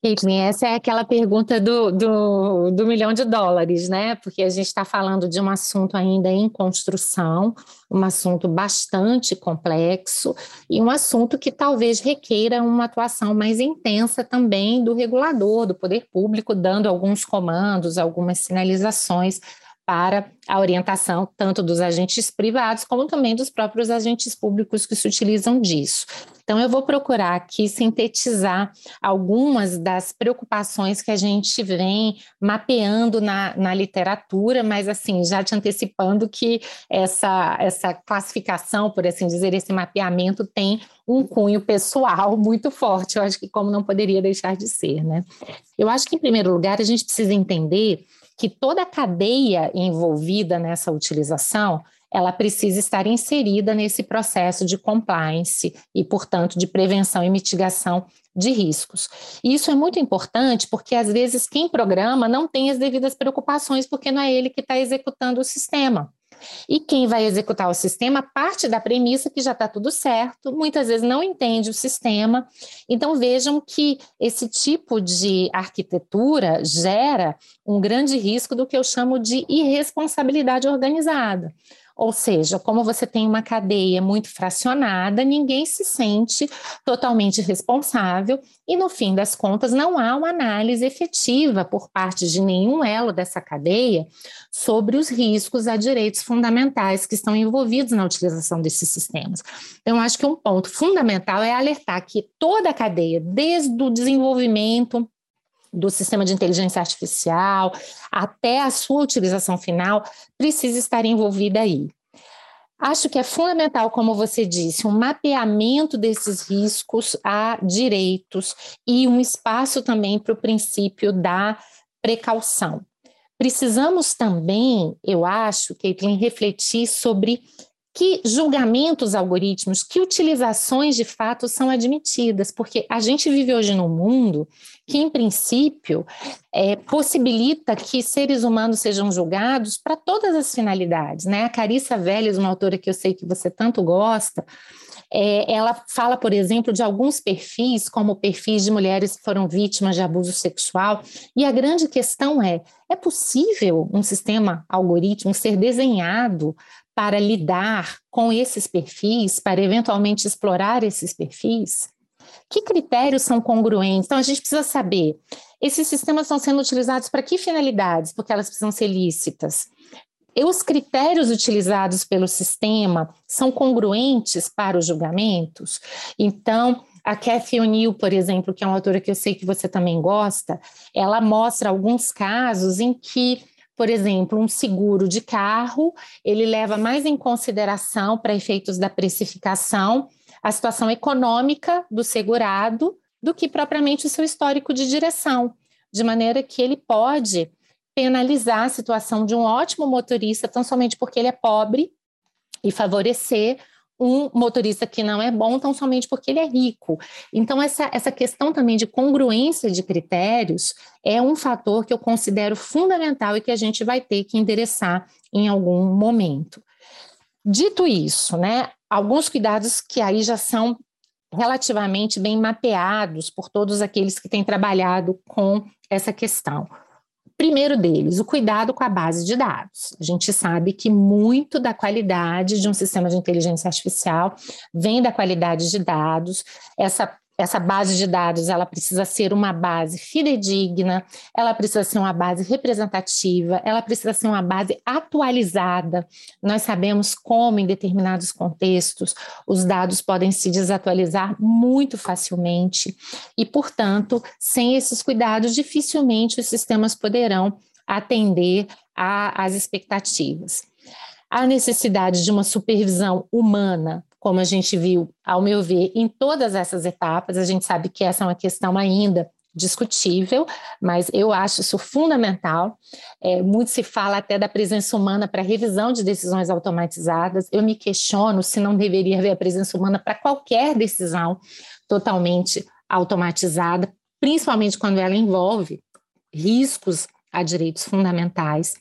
Caitlin, essa é aquela pergunta do, do, do, milhão de dólares, né? Porque a gente está falando de um assunto ainda em construção, um assunto bastante complexo e um assunto que talvez requeira uma atuação mais intensa também do regulador, do poder público, dando alguns comandos, algumas sinalizações para a orientação tanto dos agentes privados como também dos próprios agentes públicos que se utilizam disso. Então, eu vou procurar aqui sintetizar algumas das preocupações que a gente vem mapeando na, na literatura, mas assim, já te antecipando que essa, essa classificação, por assim dizer, esse mapeamento tem um cunho pessoal muito forte, eu acho que como não poderia deixar de ser, né? Eu acho que, em primeiro lugar, a gente precisa entender que toda a cadeia envolvida nessa utilização ela precisa estar inserida nesse processo de compliance e, portanto, de prevenção e mitigação de riscos. E isso é muito importante porque, às vezes, quem programa não tem as devidas preocupações, porque não é ele que está executando o sistema. E quem vai executar o sistema parte da premissa que já está tudo certo, muitas vezes não entende o sistema. Então vejam que esse tipo de arquitetura gera um grande risco do que eu chamo de irresponsabilidade organizada. Ou seja, como você tem uma cadeia muito fracionada, ninguém se sente totalmente responsável e, no fim das contas, não há uma análise efetiva por parte de nenhum elo dessa cadeia sobre os riscos a direitos fundamentais que estão envolvidos na utilização desses sistemas. Então, acho que um ponto fundamental é alertar que toda a cadeia, desde o desenvolvimento do sistema de inteligência artificial até a sua utilização final, precisa estar envolvida aí. Acho que é fundamental, como você disse, um mapeamento desses riscos a direitos e um espaço também para o princípio da precaução. Precisamos também, eu acho, Caitlin, refletir sobre que julgamentos algoritmos, que utilizações de fato são admitidas, porque a gente vive hoje num mundo que, em princípio, é, possibilita que seres humanos sejam julgados para todas as finalidades. Né? A Carissa Vélez, uma autora que eu sei que você tanto gosta, é, ela fala, por exemplo, de alguns perfis, como perfis de mulheres que foram vítimas de abuso sexual, e a grande questão é: é possível um sistema algoritmo ser desenhado para lidar com esses perfis, para eventualmente explorar esses perfis? Que critérios são congruentes? Então, a gente precisa saber: esses sistemas estão sendo utilizados para que finalidades? Porque elas precisam ser lícitas. E os critérios utilizados pelo sistema são congruentes para os julgamentos? Então, a Cathy O'Neill, por exemplo, que é uma autora que eu sei que você também gosta, ela mostra alguns casos em que por exemplo, um seguro de carro, ele leva mais em consideração, para efeitos da precificação, a situação econômica do segurado do que propriamente o seu histórico de direção, de maneira que ele pode penalizar a situação de um ótimo motorista, tão somente porque ele é pobre, e favorecer um motorista que não é bom tão somente porque ele é rico. Então, essa, essa questão também de congruência de critérios é um fator que eu considero fundamental e que a gente vai ter que endereçar em algum momento. Dito isso, né, alguns cuidados que aí já são relativamente bem mapeados por todos aqueles que têm trabalhado com essa questão. Primeiro deles, o cuidado com a base de dados. A gente sabe que muito da qualidade de um sistema de inteligência artificial vem da qualidade de dados. Essa essa base de dados ela precisa ser uma base fidedigna, ela precisa ser uma base representativa, ela precisa ser uma base atualizada. Nós sabemos como, em determinados contextos, os dados podem se desatualizar muito facilmente e, portanto, sem esses cuidados, dificilmente os sistemas poderão atender às expectativas. A necessidade de uma supervisão humana como a gente viu, ao meu ver, em todas essas etapas. A gente sabe que essa é uma questão ainda discutível, mas eu acho isso fundamental. É, muito se fala até da presença humana para revisão de decisões automatizadas. Eu me questiono se não deveria haver a presença humana para qualquer decisão totalmente automatizada, principalmente quando ela envolve riscos a direitos fundamentais.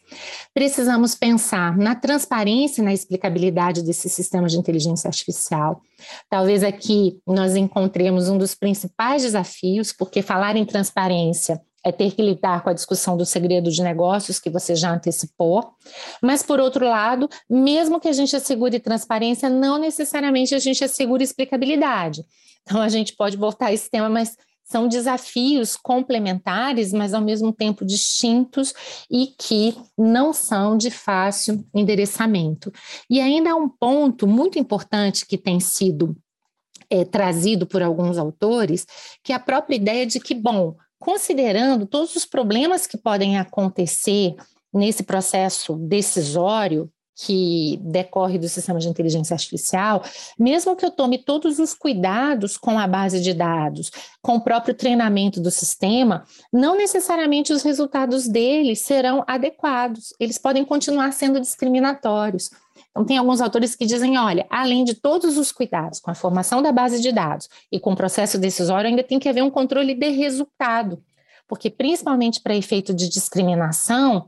Precisamos pensar na transparência e na explicabilidade desse sistema de inteligência artificial. Talvez aqui nós encontremos um dos principais desafios, porque falar em transparência é ter que lidar com a discussão do segredo de negócios que você já antecipou. Mas, por outro lado, mesmo que a gente assegure transparência, não necessariamente a gente assegura explicabilidade. Então, a gente pode voltar a esse tema, mas são desafios complementares, mas ao mesmo tempo distintos e que não são de fácil endereçamento. E ainda há um ponto muito importante que tem sido é, trazido por alguns autores, que é a própria ideia de que, bom, considerando todos os problemas que podem acontecer nesse processo decisório, que decorre do sistema de inteligência artificial, mesmo que eu tome todos os cuidados com a base de dados, com o próprio treinamento do sistema, não necessariamente os resultados dele serão adequados, eles podem continuar sendo discriminatórios. Então, tem alguns autores que dizem: olha, além de todos os cuidados com a formação da base de dados e com o processo decisório, ainda tem que haver um controle de resultado, porque, principalmente para efeito de discriminação,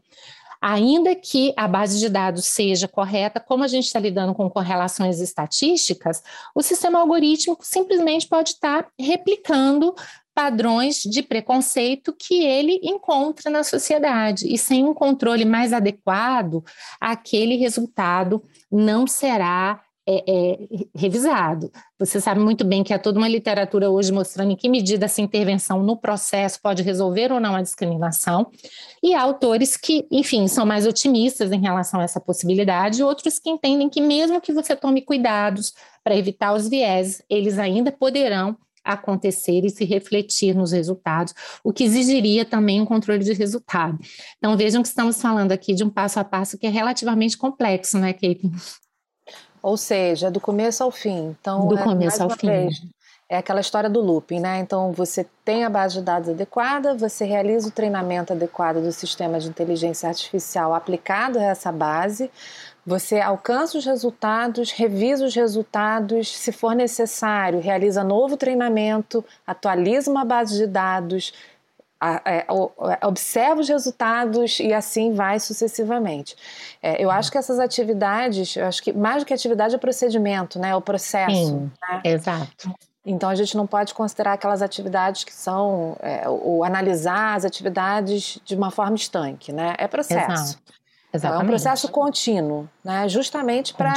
ainda que a base de dados seja correta, como a gente está lidando com correlações estatísticas, o sistema algorítmico simplesmente pode estar replicando padrões de preconceito que ele encontra na sociedade. E sem um controle mais adequado, aquele resultado não será é, é, revisado. Você sabe muito bem que há toda uma literatura hoje mostrando em que medida essa intervenção no processo pode resolver ou não a discriminação, e há autores que, enfim, são mais otimistas em relação a essa possibilidade, e outros que entendem que, mesmo que você tome cuidados para evitar os viés, eles ainda poderão acontecer e se refletir nos resultados, o que exigiria também um controle de resultado. Então, vejam que estamos falando aqui de um passo a passo que é relativamente complexo, né, Kate? Ou seja, do começo ao fim. Então, do é, começo ao fim. Vez, é aquela história do looping, né? Então, você tem a base de dados adequada, você realiza o treinamento adequado do sistema de inteligência artificial aplicado a essa base, você alcança os resultados, revisa os resultados, se for necessário, realiza novo treinamento, atualiza uma base de dados, é, observa os resultados e assim vai sucessivamente. É, eu acho que essas atividades, eu acho que mais do que atividade é procedimento, né? O processo. Sim, né? exato. Então a gente não pode considerar aquelas atividades que são é, ou analisar as atividades de uma forma estanque, né? É processo. Exato. É um processo contínuo, né? Justamente para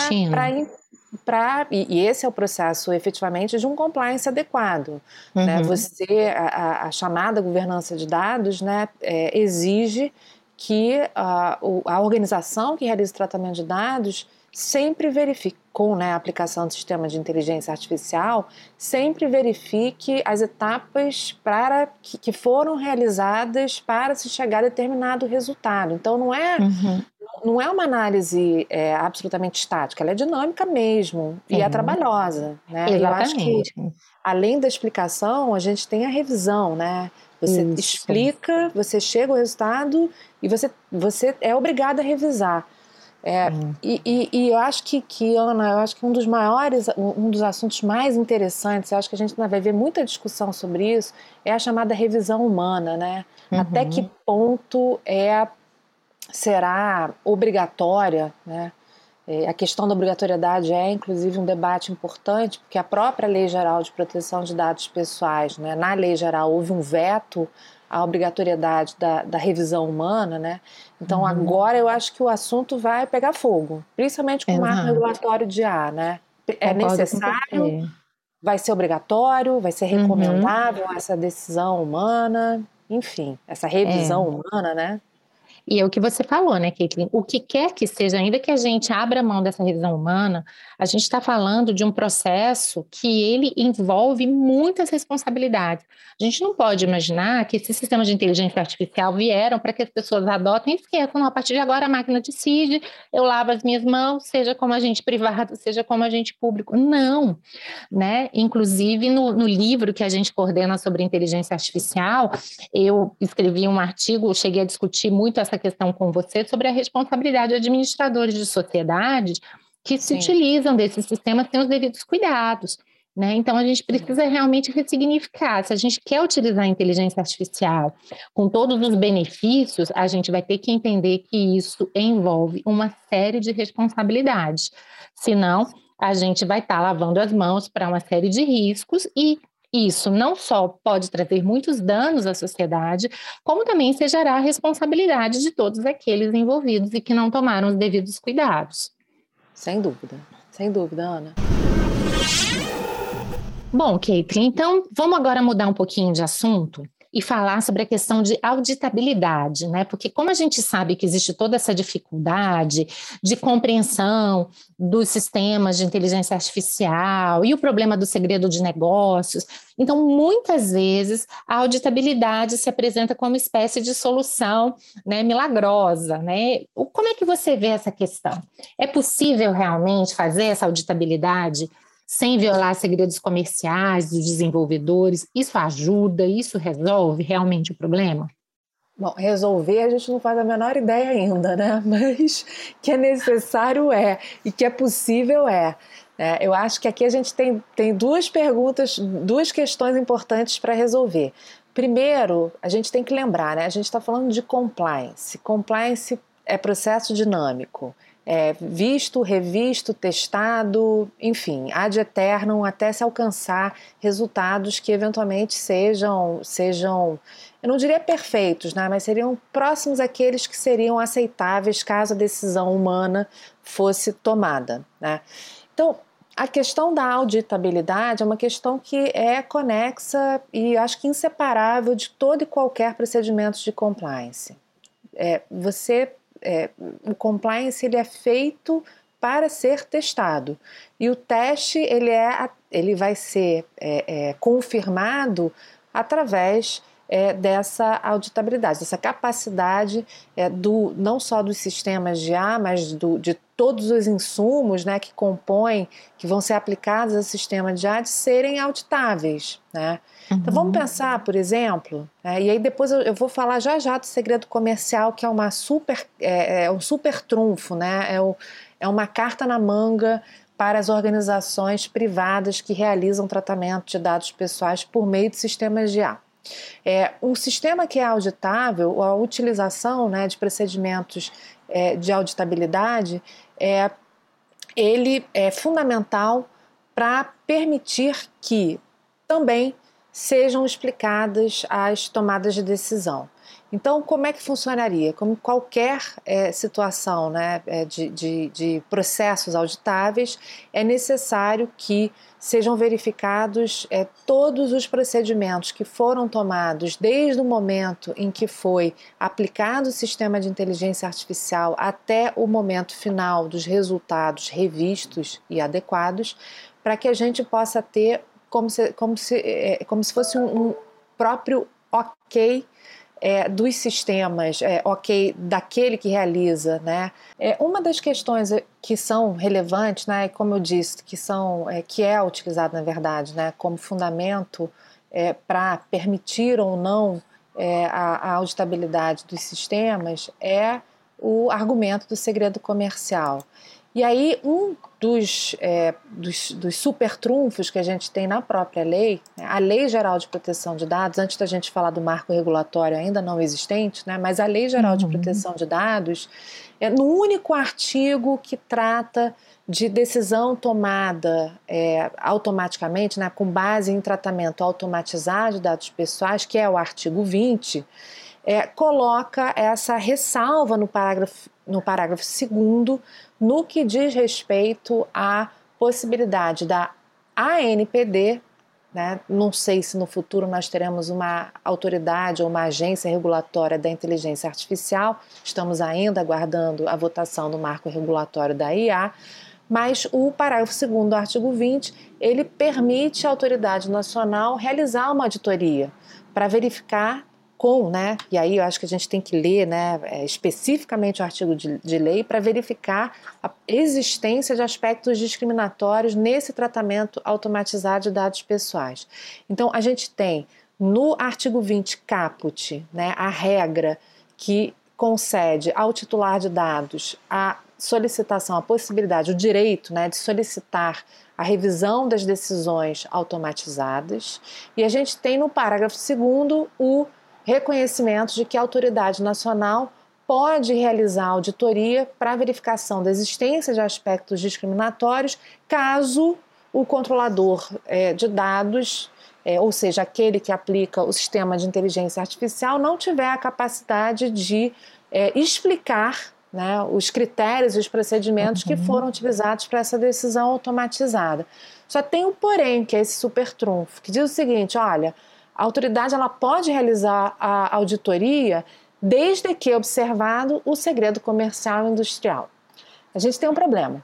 para e, e, esse é o processo efetivamente de um compliance adequado. Né? Uhum. Né? Você a, a, chamada governança de dados, né, é, exige que a, a organização que realiza o tratamento de dados sempre verifique, com né, a aplicação do sistema de inteligência artificial, sempre verifique as etapas para que, que foram realizadas para se chegar a determinado resultado. Então, não é uhum não é uma análise é, absolutamente estática, ela é dinâmica mesmo e é trabalhosa. Né? Exatamente. Eu acho que, além da explicação, a gente tem a revisão, né? Você Isso. explica, você chega ao resultado e você, você é obrigado a revisar. É, e, e, e, eu acho que, que, Ana, eu acho que um dos maiores, um dos assuntos mais interessantes, eu acho que a gente vai ver muita discussão sobre isso, é a chamada revisão humana, né? Uhum. Até que ponto é será obrigatória, né? É, a questão da obrigatoriedade é, inclusive, um debate importante, porque a própria Lei Geral de Proteção de Dados Pessoais, né, na Lei Geral, houve um veto à obrigatoriedade da, da revisão humana, né? Então, uhum. agora eu acho que o assunto vai pegar fogo, principalmente com o marco regulatório de A, né? É necessário vai ser obrigatório, vai ser uhum. recomendável uhum. essa decisão humana, enfim, essa revisão é. humana, né? E é o que você falou, né, Caitlin? O que quer que seja, ainda que a gente abra mão dessa revisão humana, a gente está falando de um processo que ele envolve muitas responsabilidades. A gente não pode imaginar que esses sistemas de inteligência artificial vieram para que as pessoas adotem e esqueçam, a partir de agora a máquina decide, eu lavo as minhas mãos, seja como agente privado, seja como agente público. Não, né? Inclusive, no, no livro que a gente coordena sobre inteligência artificial, eu escrevi um artigo, cheguei a discutir muito essa questão com você sobre a responsabilidade de administradores de sociedades que Sim. se utilizam desses sistemas sem os devidos cuidados. Né? Então, a gente precisa realmente ressignificar. Se a gente quer utilizar a inteligência artificial com todos os benefícios, a gente vai ter que entender que isso envolve uma série de responsabilidades. Senão, a gente vai estar tá lavando as mãos para uma série de riscos e isso não só pode trazer muitos danos à sociedade, como também sejará a responsabilidade de todos aqueles envolvidos e que não tomaram os devidos cuidados. Sem dúvida, sem dúvida, Ana. Bom, Kate, então vamos agora mudar um pouquinho de assunto e falar sobre a questão de auditabilidade, né? Porque como a gente sabe que existe toda essa dificuldade de compreensão dos sistemas de inteligência artificial e o problema do segredo de negócios, então muitas vezes a auditabilidade se apresenta como espécie de solução, né, milagrosa, né? Como é que você vê essa questão? É possível realmente fazer essa auditabilidade sem violar segredos comerciais dos desenvolvedores? Isso ajuda? Isso resolve realmente o problema? Bom, resolver a gente não faz a menor ideia ainda, né? Mas que é necessário é e que é possível é. é eu acho que aqui a gente tem, tem duas perguntas, duas questões importantes para resolver. Primeiro, a gente tem que lembrar, né? A gente está falando de compliance. Compliance é processo dinâmico é, visto, revisto, testado, enfim, ad eternum até se alcançar resultados que eventualmente sejam, sejam, eu não diria perfeitos, né, mas seriam próximos àqueles que seriam aceitáveis caso a decisão humana fosse tomada. Né. Então, a questão da auditabilidade é uma questão que é conexa e acho que inseparável de todo e qualquer procedimento de compliance. É, você é, o compliance ele é feito para ser testado. E o teste ele é ele vai ser é, é, confirmado através é, dessa auditabilidade, dessa capacidade é, do não só dos sistemas de A, mas do, de todos os insumos né, que compõem, que vão ser aplicados ao sistema de A, de serem auditáveis. Né? Uhum. Então vamos uhum. pensar, por exemplo, né, e aí depois eu, eu, vou falar já já do segredo comercial, que é uma super, é, é um super trunfo, né? é, o, é uma carta na manga para as organizações privadas que realizam tratamento de dados pessoais por meio de sistemas de A. É, um sistema que é auditável, a utilização né, de procedimentos é, de auditabilidade, é, ele é fundamental para permitir que também sejam explicadas as tomadas de decisão. Então, como é que funcionaria? Como qualquer é, situação né, é, de, de, de, processos auditáveis, é necessário que sejam verificados é, todos os procedimentos que foram tomados desde o momento em que foi aplicado o sistema de inteligência artificial até o momento final dos resultados revistos e adequados, para que a gente possa ter como se, como se, como se fosse um, um próprio ok é, dos sistemas, é, ok, daquele que realiza, né? É, uma das questões que são relevantes, né, como eu disse, que são, é, que é utilizado na verdade, né, como fundamento é, para permitir ou não é, a, a auditabilidade dos sistemas, é o argumento do segredo comercial. E aí, um dos, é, dos, dos, super trunfos que a gente tem na própria lei, né, a Lei Geral de Proteção de Dados, antes da gente falar do marco regulatório ainda não existente, né, mas a Lei Geral uhum. de Proteção de Dados, é no único artigo que trata de decisão tomada é, automaticamente, né, com base em tratamento automatizado de dados pessoais, que é o artigo 20, é, coloca essa ressalva no parágrafo, no parágrafo 2 no que diz respeito à possibilidade da a NPD, né, não sei se no futuro nós teremos uma autoridade ou uma agência regulatória da inteligência artificial, estamos ainda aguardando a votação do marco regulatório da IA, mas o parágrafo 2 do artigo 20, ele permite à autoridade nacional realizar uma auditoria para verificar com, né, e aí eu acho que a gente tem que ler né, é, especificamente o artigo de, de lei para verificar a existência de aspectos discriminatórios nesse tratamento automatizado de dados pessoais. Então, a gente tem no artigo 20 caput né, a regra que concede ao titular de dados a solicitação, a possibilidade, o direito né, de solicitar a revisão das decisões automatizadas. E a gente tem no parágrafo 2 o reconhecimento de que a autoridade nacional pode realizar auditoria para verificação da existência de aspectos discriminatórios, caso o controlador é, de dados, é, ou seja, aquele que aplica o sistema de inteligência artificial, não tiver a capacidade de é, explicar né, os critérios e os procedimentos uhum. que foram utilizados para essa decisão automatizada. Só tem um porém, que é esse super trunfo, que diz o seguinte: olha, a autoridade ela pode realizar a auditoria desde que observado o segredo comercial e industrial. A gente tem um problema,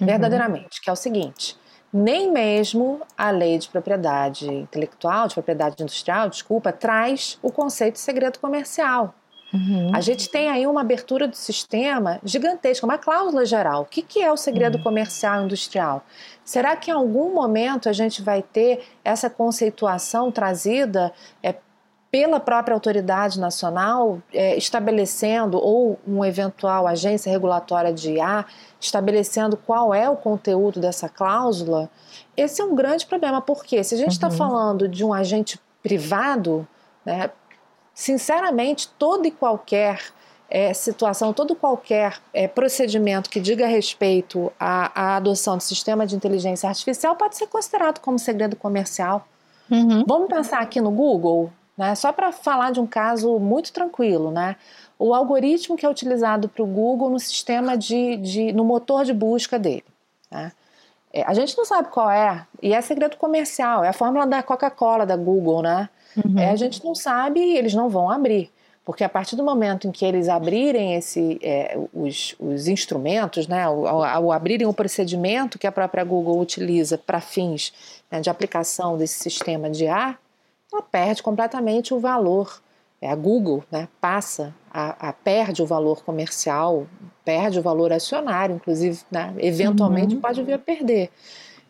uhum. verdadeiramente, que é o seguinte: nem mesmo a lei de propriedade intelectual, de propriedade industrial, desculpa, traz o conceito de segredo comercial. Uhum. A gente tem aí uma abertura do sistema gigantesca, uma cláusula geral. O que, que é o segredo uhum. comercial industrial? Será que em algum momento a gente vai ter essa conceituação trazida é, pela própria autoridade nacional, é, estabelecendo, ou uma eventual agência regulatória de IA, estabelecendo qual é o conteúdo dessa cláusula? Esse é um grande problema, porque se a gente está uhum. falando de um agente privado, né, sinceramente, toda e qualquer é, situação, todo qualquer é, procedimento que diga respeito à, à, adoção de sistema de inteligência artificial pode ser considerado como segredo comercial. Uhum. Vamos pensar aqui no Google, né? só para falar de um caso muito tranquilo, né? O algoritmo que é utilizado para o Google no sistema de, de, no motor de busca dele. Né? É, a gente não sabe qual é, e é segredo comercial, é a fórmula da Coca-Cola, da Google, né? Uhum. É, a gente não sabe e eles não vão abrir. Porque a partir do momento em que eles abrirem esse, é, os, os, instrumentos, né, ao, ao, abrirem o procedimento que a própria Google utiliza para fins né, de aplicação desse sistema de ar, ela perde completamente o valor. É, a Google né, passa, a, a, perde o valor comercial, perde o valor acionário, inclusive, né, eventualmente uhum. pode vir a perder.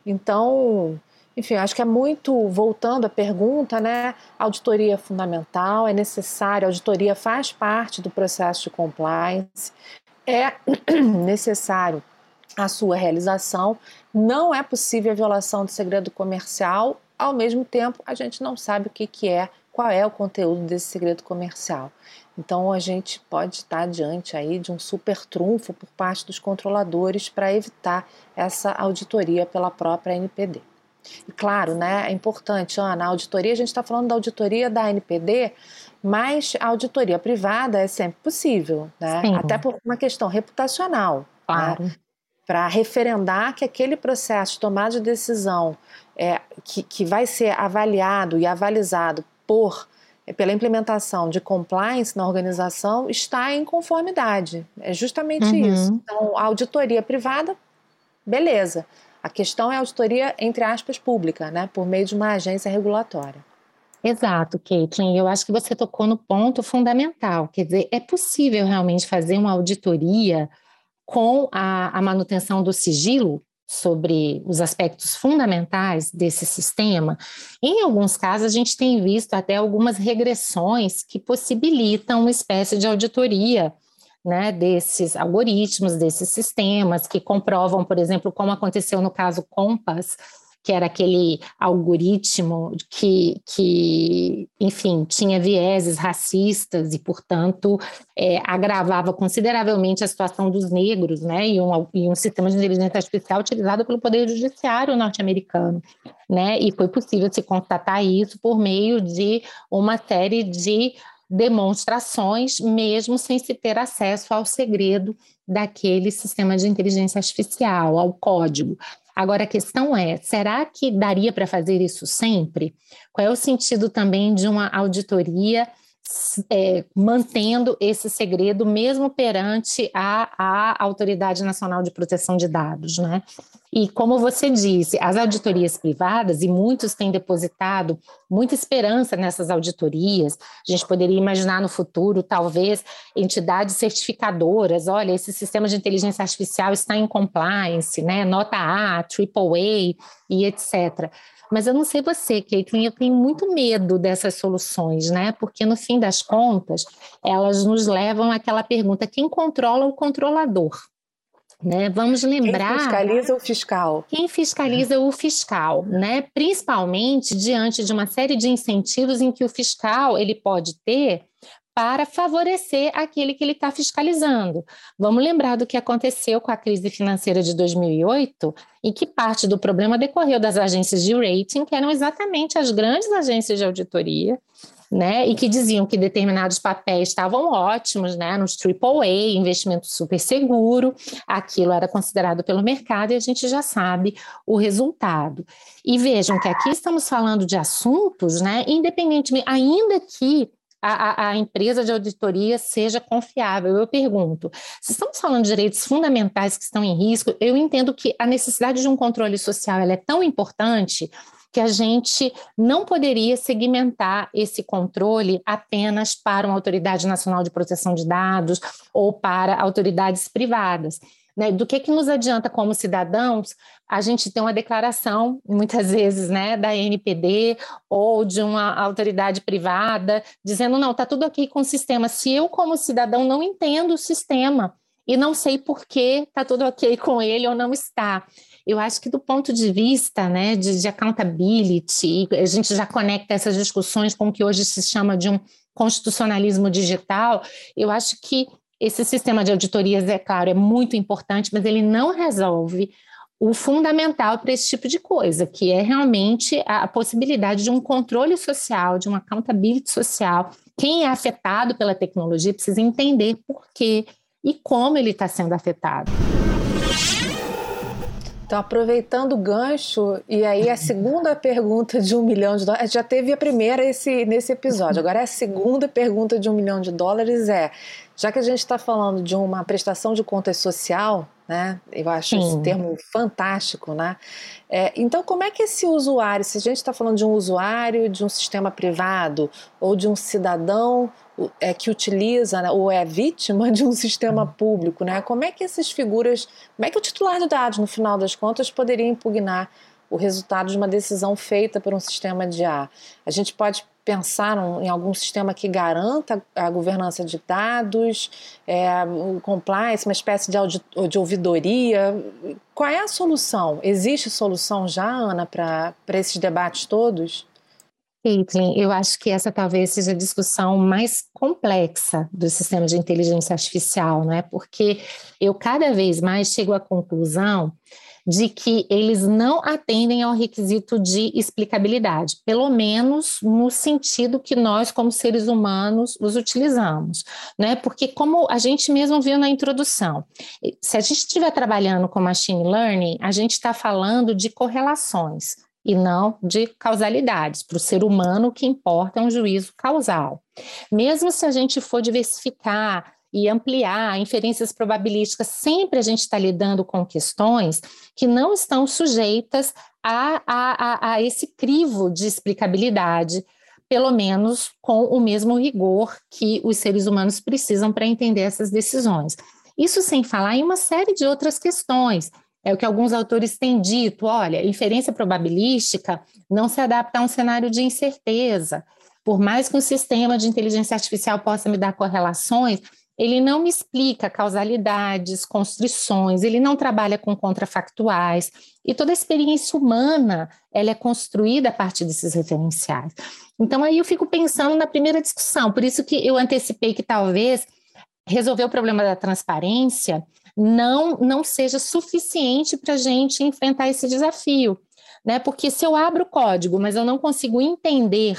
Então, enfim, acho que é muito, voltando à pergunta, né? Auditoria é fundamental, é necessário, a auditoria faz parte do processo de compliance, é necessário a sua realização, não é possível a violação do segredo comercial, ao mesmo tempo a gente não sabe o que, que é, qual é o conteúdo desse segredo comercial. Então a gente pode estar diante aí de um super trunfo por parte dos controladores para evitar essa auditoria pela própria NPD. E claro, né, é importante, Ana, a auditoria, a gente está falando da auditoria da NPD, mas a auditoria privada é sempre possível, né? Sim. Até por uma questão reputacional. Né? Claro. Né? Para referendar que aquele processo de tomada de decisão é, que, que vai ser avaliado e avalizado por é, pela implementação de compliance na organização está em conformidade. É justamente uhum. isso. Então, a auditoria privada, beleza. A questão é auditoria, entre aspas, pública, né, por meio de uma agência regulatória. Exato, Caitlin. Eu acho que você tocou no ponto fundamental. Quer dizer, é possível realmente fazer uma auditoria com a, a manutenção do sigilo sobre os aspectos fundamentais desse sistema. Em alguns casos, a gente tem visto até algumas regressões que possibilitam uma espécie de auditoria né, desses algoritmos, desses sistemas que comprovam, por exemplo, como aconteceu no caso Compass, que era aquele algoritmo que, que enfim, tinha vieses racistas e, portanto, é, agravava consideravelmente a situação dos negros, né, e um, e um sistema de inteligência artificial utilizado pelo Poder Judiciário norte-americano, né, e foi possível se constatar isso por meio de uma série de demonstrações, mesmo sem se ter acesso ao segredo daquele sistema de inteligência artificial, ao código. Agora, a questão é: será que daria para fazer isso sempre? Qual é o sentido também de uma auditoria é, mantendo esse segredo mesmo perante a, a Autoridade Nacional de Proteção de Dados, né? E como você disse, as auditorias privadas, e muitos têm depositado muita esperança nessas auditorias, a gente poderia imaginar no futuro, talvez, entidades certificadoras, olha, esse sistema de inteligência artificial está em compliance, né? Nota A, AAA e etc. Mas eu não sei você, Caitlin, eu tenho muito medo dessas soluções, né? Porque no fim das contas, elas nos levam àquela pergunta: quem controla o controlador? Né? Vamos lembrar. Quem fiscaliza o fiscal? Quem fiscaliza o fiscal, né? Principalmente diante de uma série de incentivos em que o fiscal ele pode ter para favorecer aquele que ele está fiscalizando. Vamos lembrar do que aconteceu com a crise financeira de 2008, em que parte do problema decorreu das agências de rating, que eram exatamente as grandes agências de auditoria, né, e que diziam que determinados papéis estavam ótimos, né, nos AAA, investimento super seguro, aquilo era considerado pelo mercado e a gente já sabe o resultado. E vejam que aqui estamos falando de assuntos, né, independentemente, ainda que a, a, empresa de auditoria seja confiável. Eu pergunto, se estamos falando de direitos fundamentais que estão em risco, eu entendo que a necessidade de um controle social é tão importante que a gente não poderia segmentar esse controle apenas para uma autoridade nacional de proteção de dados ou para autoridades privadas. Né? Do que, que nos adianta como cidadãos a gente ter uma declaração, muitas vezes, né, da NPD ou de uma autoridade privada, dizendo, não, está tudo aqui com o sistema. Se eu, como cidadão, não entendo o sistema e não sei por que está tudo ok com ele ou não está. Eu acho que do ponto de vista né, de, de accountability, a gente já conecta essas discussões com o que hoje se chama de um constitucionalismo digital, eu acho que esse sistema de auditorias, é claro, é muito importante, mas ele não resolve o fundamental para esse tipo de coisa, que é realmente a, possibilidade de um controle social, de uma accountability social. Quem é afetado pela tecnologia precisa entender por quê e como ele está sendo afetado. Então, aproveitando o gancho, e aí a segunda pergunta de um milhão de dólares, já teve a primeira esse, nesse episódio, agora a segunda pergunta de um milhão de dólares é, já que a gente está falando de uma prestação de contas social, né? Eu acho Sim. esse termo fantástico, né? É, então, como é que esse usuário, se a gente está falando de um usuário de um sistema privado ou de um cidadão é, que utiliza né, ou é vítima de um sistema uhum. público, né? Como é que essas figuras, como é que o titular de dados, no final das contas, poderia impugnar o resultado de uma decisão feita por um sistema de A? A gente pode pensar em algum sistema que garanta a governança de dados, é, o compliance, uma espécie de, de ouvidoria. Qual é a solução? Existe solução já, Ana, para esses debates todos? Caitlin, eu acho que essa talvez seja a discussão mais complexa do sistema de inteligência artificial, não é? Porque eu cada vez mais chego à conclusão de que eles não atendem ao requisito de explicabilidade, pelo menos no sentido que nós, como seres humanos, os utilizamos, né? Porque, como a gente mesmo viu na introdução, se a gente estiver trabalhando com machine learning, a gente está falando de correlações e não de causalidades. Para o ser humano, o que importa é um juízo causal. Mesmo se a gente for diversificar e ampliar inferências probabilísticas, sempre a gente está lidando com questões que não estão sujeitas a, a, a, a esse crivo de explicabilidade, pelo menos com o mesmo rigor que os seres humanos precisam para entender essas decisões. Isso sem falar em uma série de outras questões. É o que alguns autores têm dito: olha, inferência probabilística não se adapta a um cenário de incerteza. Por mais que um sistema de inteligência artificial possa me dar correlações, ele não me explica causalidades, constrições, ele não trabalha com contrafactuais, e toda a experiência humana, ela é construída a partir desses referenciais. Então aí eu fico pensando na primeira discussão, por isso que eu antecipei que talvez resolver o problema da transparência não não seja suficiente para a gente enfrentar esse desafio, né? Porque se eu abro o código, mas eu não consigo entender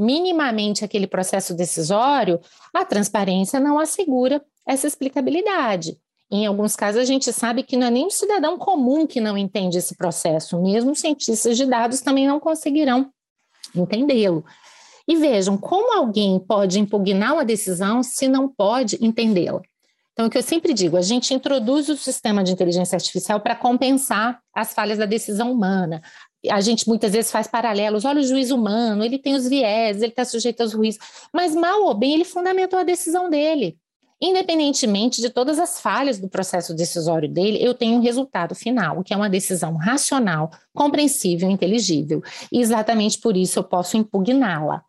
minimamente aquele processo decisório, a transparência não assegura essa explicabilidade. Em alguns casos, a gente sabe que não é nem um cidadão comum que não entende esse processo, mesmo cientistas de dados também não conseguirão entendê-lo. E vejam, como alguém pode impugnar uma decisão se não pode entendê-la? Então, o que eu sempre digo, a gente introduz o sistema de inteligência artificial para compensar as falhas da decisão humana. A gente muitas vezes faz paralelos, olha o juiz humano, ele tem os viés, ele está sujeito aos ruídos, mas mal ou bem ele fundamentou a decisão dele. Independentemente de todas as falhas do processo decisório dele, eu tenho um resultado final, que é uma decisão racional, compreensível, inteligível. E exatamente por isso eu posso impugná-la.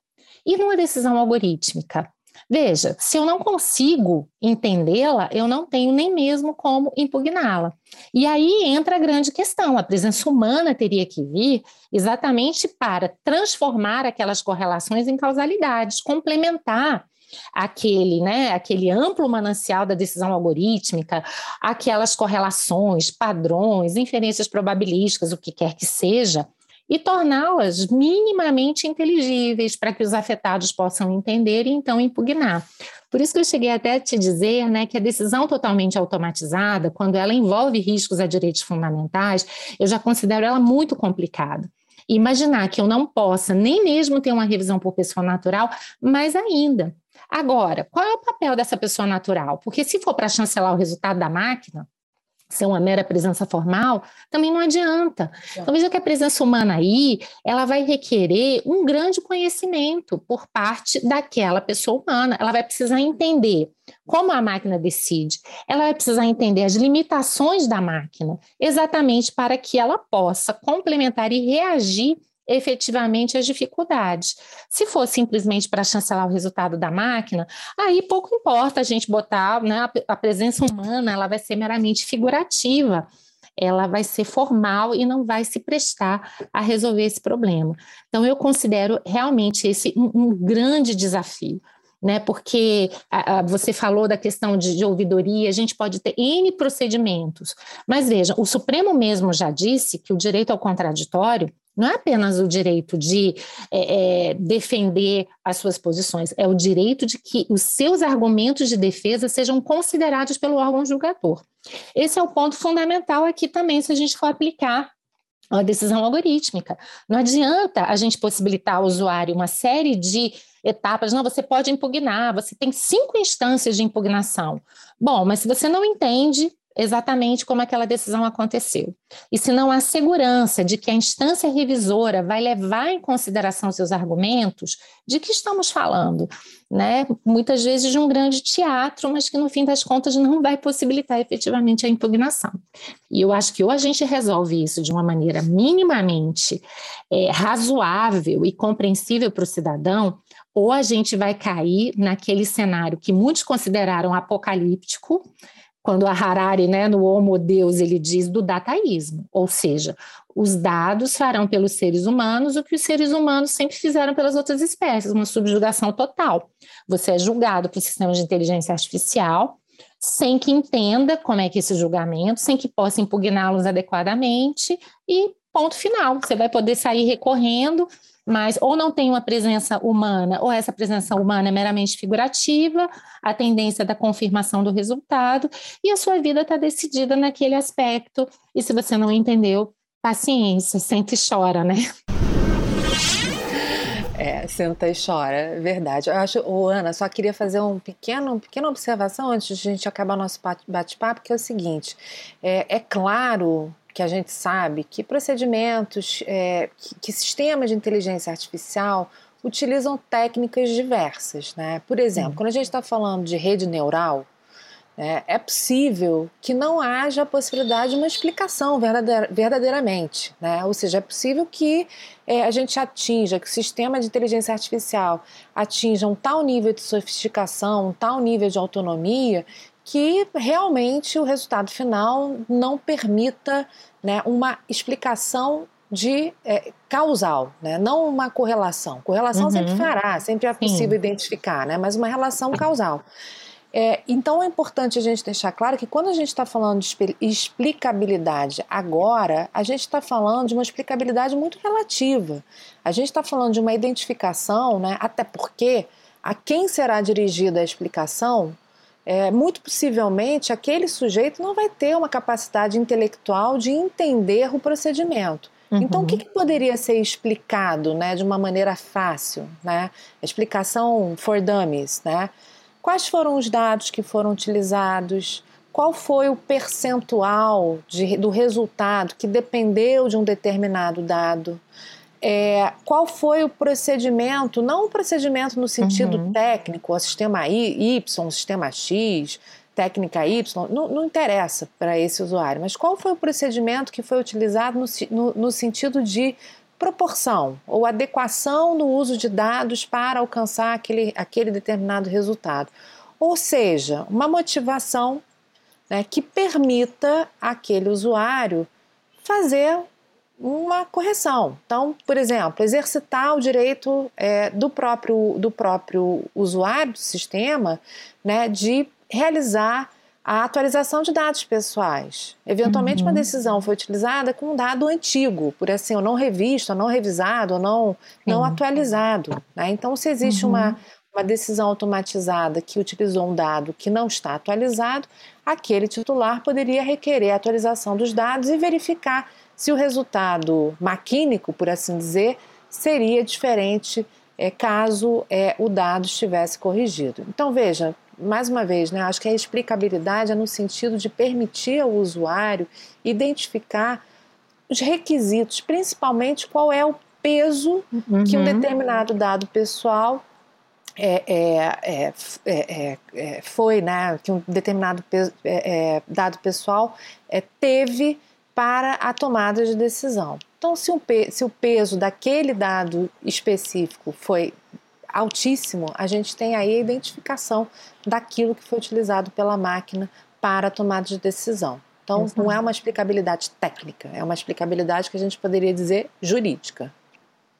E numa decisão algorítmica? Veja, se eu não consigo entendê-la, eu não tenho nem mesmo como impugná-la. E aí entra a grande questão: a presença humana teria que vir exatamente para transformar aquelas correlações em causalidades, complementar aquele, né, aquele amplo manancial da decisão algorítmica, aquelas correlações, padrões, inferências probabilísticas, o que quer que seja, e torná-las minimamente inteligíveis para que os afetados possam entender e então impugnar. Por isso que eu cheguei até a te dizer né, que a decisão totalmente automatizada, quando ela envolve riscos a direitos fundamentais, eu já considero ela muito complicada. Imaginar que eu não possa nem mesmo ter uma revisão por pessoa natural, mais ainda, Agora, qual é o papel dessa pessoa natural? Porque se for para chancelar o resultado da máquina, ser uma mera presença formal, também não adianta. Então, veja que a presença humana aí, ela vai requerer um grande conhecimento por parte daquela pessoa humana. Ela vai precisar entender como a máquina decide, ela vai precisar entender as limitações da máquina, exatamente para que ela possa complementar e reagir efetivamente as dificuldades. Se for simplesmente para chancelar o resultado da máquina, aí pouco importa a gente botar né, a presença humana, ela vai ser meramente figurativa ela vai ser formal e não vai se prestar a resolver esse problema. Então, eu considero realmente esse um, um grande desafio. Né, porque a, a, você falou da questão de, de, ouvidoria, a gente pode ter N procedimentos, mas veja, o Supremo mesmo já disse que o direito ao contraditório não é apenas o direito de é, é, defender as suas posições, é o direito de que os seus argumentos de defesa sejam considerados pelo órgão julgador. Esse é o ponto fundamental aqui também, se a gente for aplicar a decisão algorítmica. Não adianta a gente possibilitar ao usuário uma série de etapas. Não, você pode impugnar, você tem cinco instâncias de impugnação. Bom, mas se você não entende exatamente como aquela decisão aconteceu. E se não há segurança de que a instância revisora vai levar em consideração seus argumentos, de que estamos falando? Né? Muitas vezes de um grande teatro, mas que no fim das contas não vai possibilitar efetivamente a impugnação. E eu acho que ou a gente resolve isso de uma maneira minimamente é, razoável e compreensível para o cidadão, ou a gente vai cair naquele cenário que muitos consideraram apocalíptico, quando a Harari, né, no Homo Deus, ele diz do dataísmo, ou seja, os dados farão pelos seres humanos o que os seres humanos sempre fizeram pelas outras espécies, uma subjugação total. Você é julgado por sistemas de inteligência artificial, sem que entenda como é que esse julgamento, sem que possa impugná-los adequadamente, e ponto final. Você vai poder sair recorrendo mas ou não tem uma presença humana, ou essa presença humana é meramente figurativa, a tendência da confirmação do resultado, e a sua vida está decidida naquele aspecto. E se você não entendeu, paciência, sente e chora, né? É, senta e chora, verdade. Eu acho, oh, Ana, só queria fazer um pequeno, uma pequena observação antes de a gente acabar nosso bate-papo, que é o seguinte: é, é claro que a gente sabe que procedimentos, é, que, que, sistemas de inteligência artificial utilizam técnicas diversas. Né? Por exemplo, quando a gente está falando de rede neural, né, é possível que não haja a possibilidade de uma explicação verdadeira, verdadeiramente. Né? Ou seja, é possível que é, a gente atinja, que o sistema de inteligência artificial atinja um tal nível de sofisticação, um tal nível de autonomia, que realmente o resultado final não permita né, uma explicação de é, causal, né? não uma correlação. Correlação uhum. sempre fará, sempre é possível Sim. identificar, né? mas uma relação causal. É, então é importante a gente deixar claro que quando a gente está falando de explicabilidade agora, a gente está falando de uma explicabilidade muito relativa. A gente está falando de uma identificação, né? até porque a quem será dirigida a explicação é, muito possivelmente aquele sujeito não vai ter uma capacidade intelectual de entender o procedimento. Uhum. Então, o que, que, poderia ser explicado né, de uma maneira fácil? Né? Explicação for dummies. Né? Quais foram os dados que foram utilizados? Qual foi o percentual de, do resultado que dependeu de um determinado dado? É, qual foi o procedimento, não o procedimento no sentido uhum. técnico, o sistema Y, o sistema X, técnica Y, não, não interessa para esse usuário, mas qual foi o procedimento que foi utilizado no, no, no sentido de proporção ou adequação no uso de dados para alcançar aquele, aquele determinado resultado. Ou seja, uma motivação né, que permita aquele usuário fazer uma correção. Então, por exemplo, exercitar o direito é, do, próprio, do próprio usuário do sistema né, de realizar a atualização de dados pessoais. Eventualmente, uhum. uma decisão foi utilizada com um dado antigo, por assim, ou não revisto, ou não revisado, ou não, não atualizado. Né? Então, se existe uhum. uma, uma decisão automatizada que utilizou um dado que não está atualizado, aquele titular poderia requerer a atualização dos dados e verificar se o resultado maquínico, por assim dizer, seria diferente é, caso é, o dado estivesse corrigido. Então, veja, mais uma vez, né, acho que a explicabilidade é no sentido de permitir ao usuário identificar os requisitos, principalmente qual é o peso uhum. que um determinado dado pessoal é, é, é, é, foi, né, que um determinado peso, dado pessoal teve para a tomada de decisão. Então, se, um, se o peso daquele dado específico foi altíssimo, a gente tem aí a identificação daquilo que foi utilizado pela máquina para a tomada de decisão. Então, Exato. não é uma explicabilidade técnica, é uma explicabilidade que a gente poderia dizer jurídica.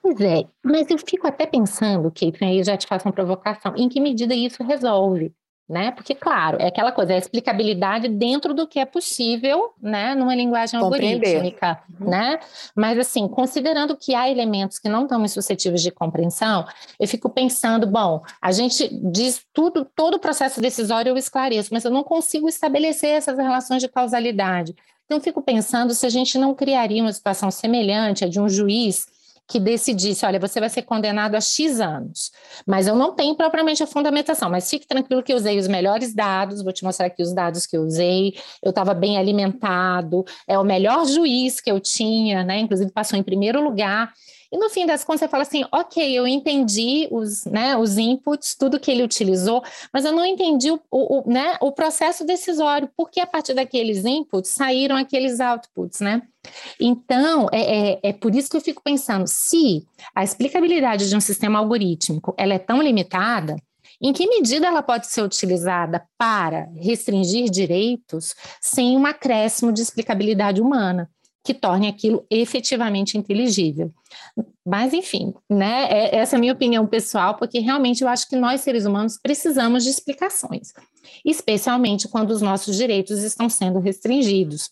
Pois é, mas eu fico até pensando, Kate, aí já te faço uma provocação, em que medida isso resolve? Né? Porque, claro, é aquela coisa, é a explicabilidade dentro do que é possível, né? Numa linguagem Compreender. algorítmica, uhum. né? Mas, assim, considerando que há elementos que não estão suscetíveis de compreensão, eu fico pensando, bom, a gente diz tudo, todo o processo decisório eu esclareço, mas eu não consigo estabelecer essas relações de causalidade. Então, eu fico pensando se a gente não criaria uma situação semelhante a de um juiz que decidisse, olha, você vai ser condenado a X anos, mas eu não tenho propriamente a fundamentação, mas fique tranquilo que eu usei os melhores dados, vou te mostrar aqui os dados que eu usei, eu estava bem alimentado, é o melhor juiz que eu tinha, né, inclusive passou em primeiro lugar, e no fim das contas, você fala assim: ok, eu entendi os, né, os inputs, tudo que ele utilizou, mas eu não entendi o, o, né, o processo decisório, porque a partir daqueles inputs saíram aqueles outputs, né? Então, é, é, é, por isso que eu fico pensando: se a explicabilidade de um sistema algorítmico ela é tão limitada, em que medida ela pode ser utilizada para restringir direitos sem um acréscimo de explicabilidade humana? Que torne aquilo efetivamente inteligível. Mas, enfim, né, é, essa é a minha opinião pessoal, porque realmente eu acho que nós, seres humanos, precisamos de explicações, especialmente quando os nossos direitos estão sendo restringidos.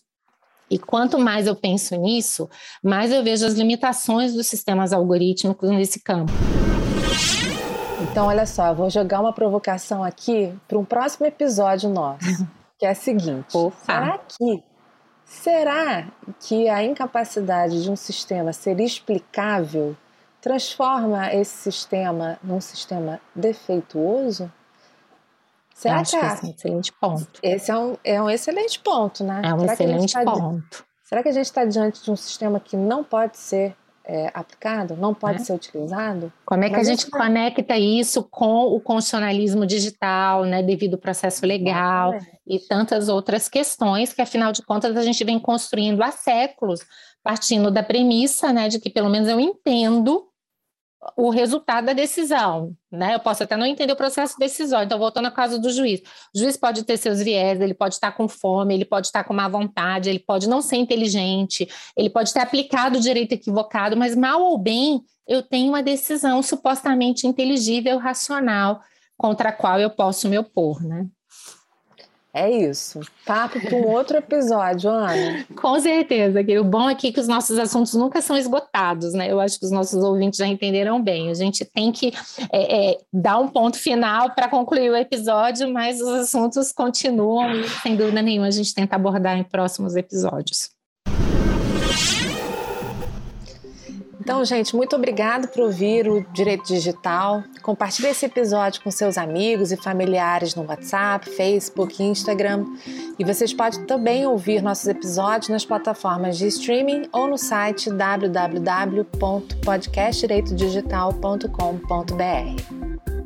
E quanto mais eu penso nisso, mais eu vejo as limitações dos sistemas algorítmicos nesse campo. Então, olha só, vou jogar uma provocação aqui para um próximo episódio nosso, que é a seguinte: Opa. será que Será que a incapacidade de um sistema ser explicável transforma esse sistema num sistema defeituoso? Será Acho que, é esse é um excelente ponto. Esse é um, é um excelente ponto, né? É um será excelente tá ponto. será que a gente está diante de um sistema que não pode ser é, aplicado, não pode é. ser utilizado. Como é que a gente conecta isso com o constitucionalismo digital, né, devido ao processo legal e tantas outras questões que, afinal de contas, a gente vem construindo há séculos, partindo da premissa, né, de que pelo menos eu entendo o resultado da decisão, né? Eu posso até não entender o processo decisório. Então, voltando ao caso do juiz, o juiz pode ter seus viés, ele pode estar com fome, ele pode estar com má vontade, ele pode não ser inteligente, ele pode ter aplicado o direito equivocado, mas mal ou bem, eu tenho uma decisão supostamente inteligível, racional, contra a qual eu posso me opor, né? É isso. Papo para um outro episódio, Ana. Com certeza. O bom aqui é que os nossos assuntos nunca são esgotados, né? Eu acho que os nossos ouvintes já entenderam bem. A gente tem que é, é, dar um ponto final para concluir o episódio, mas os assuntos continuam e, sem dúvida nenhuma, a gente tenta abordar em próximos episódios. Então, gente, muito obrigado por ouvir o Direito Digital. Compartilhe esse episódio com seus amigos e familiares no WhatsApp, Facebook, Instagram. E vocês podem também ouvir nossos episódios nas plataformas de streaming ou no site www.podcastdireitodigital.com.br.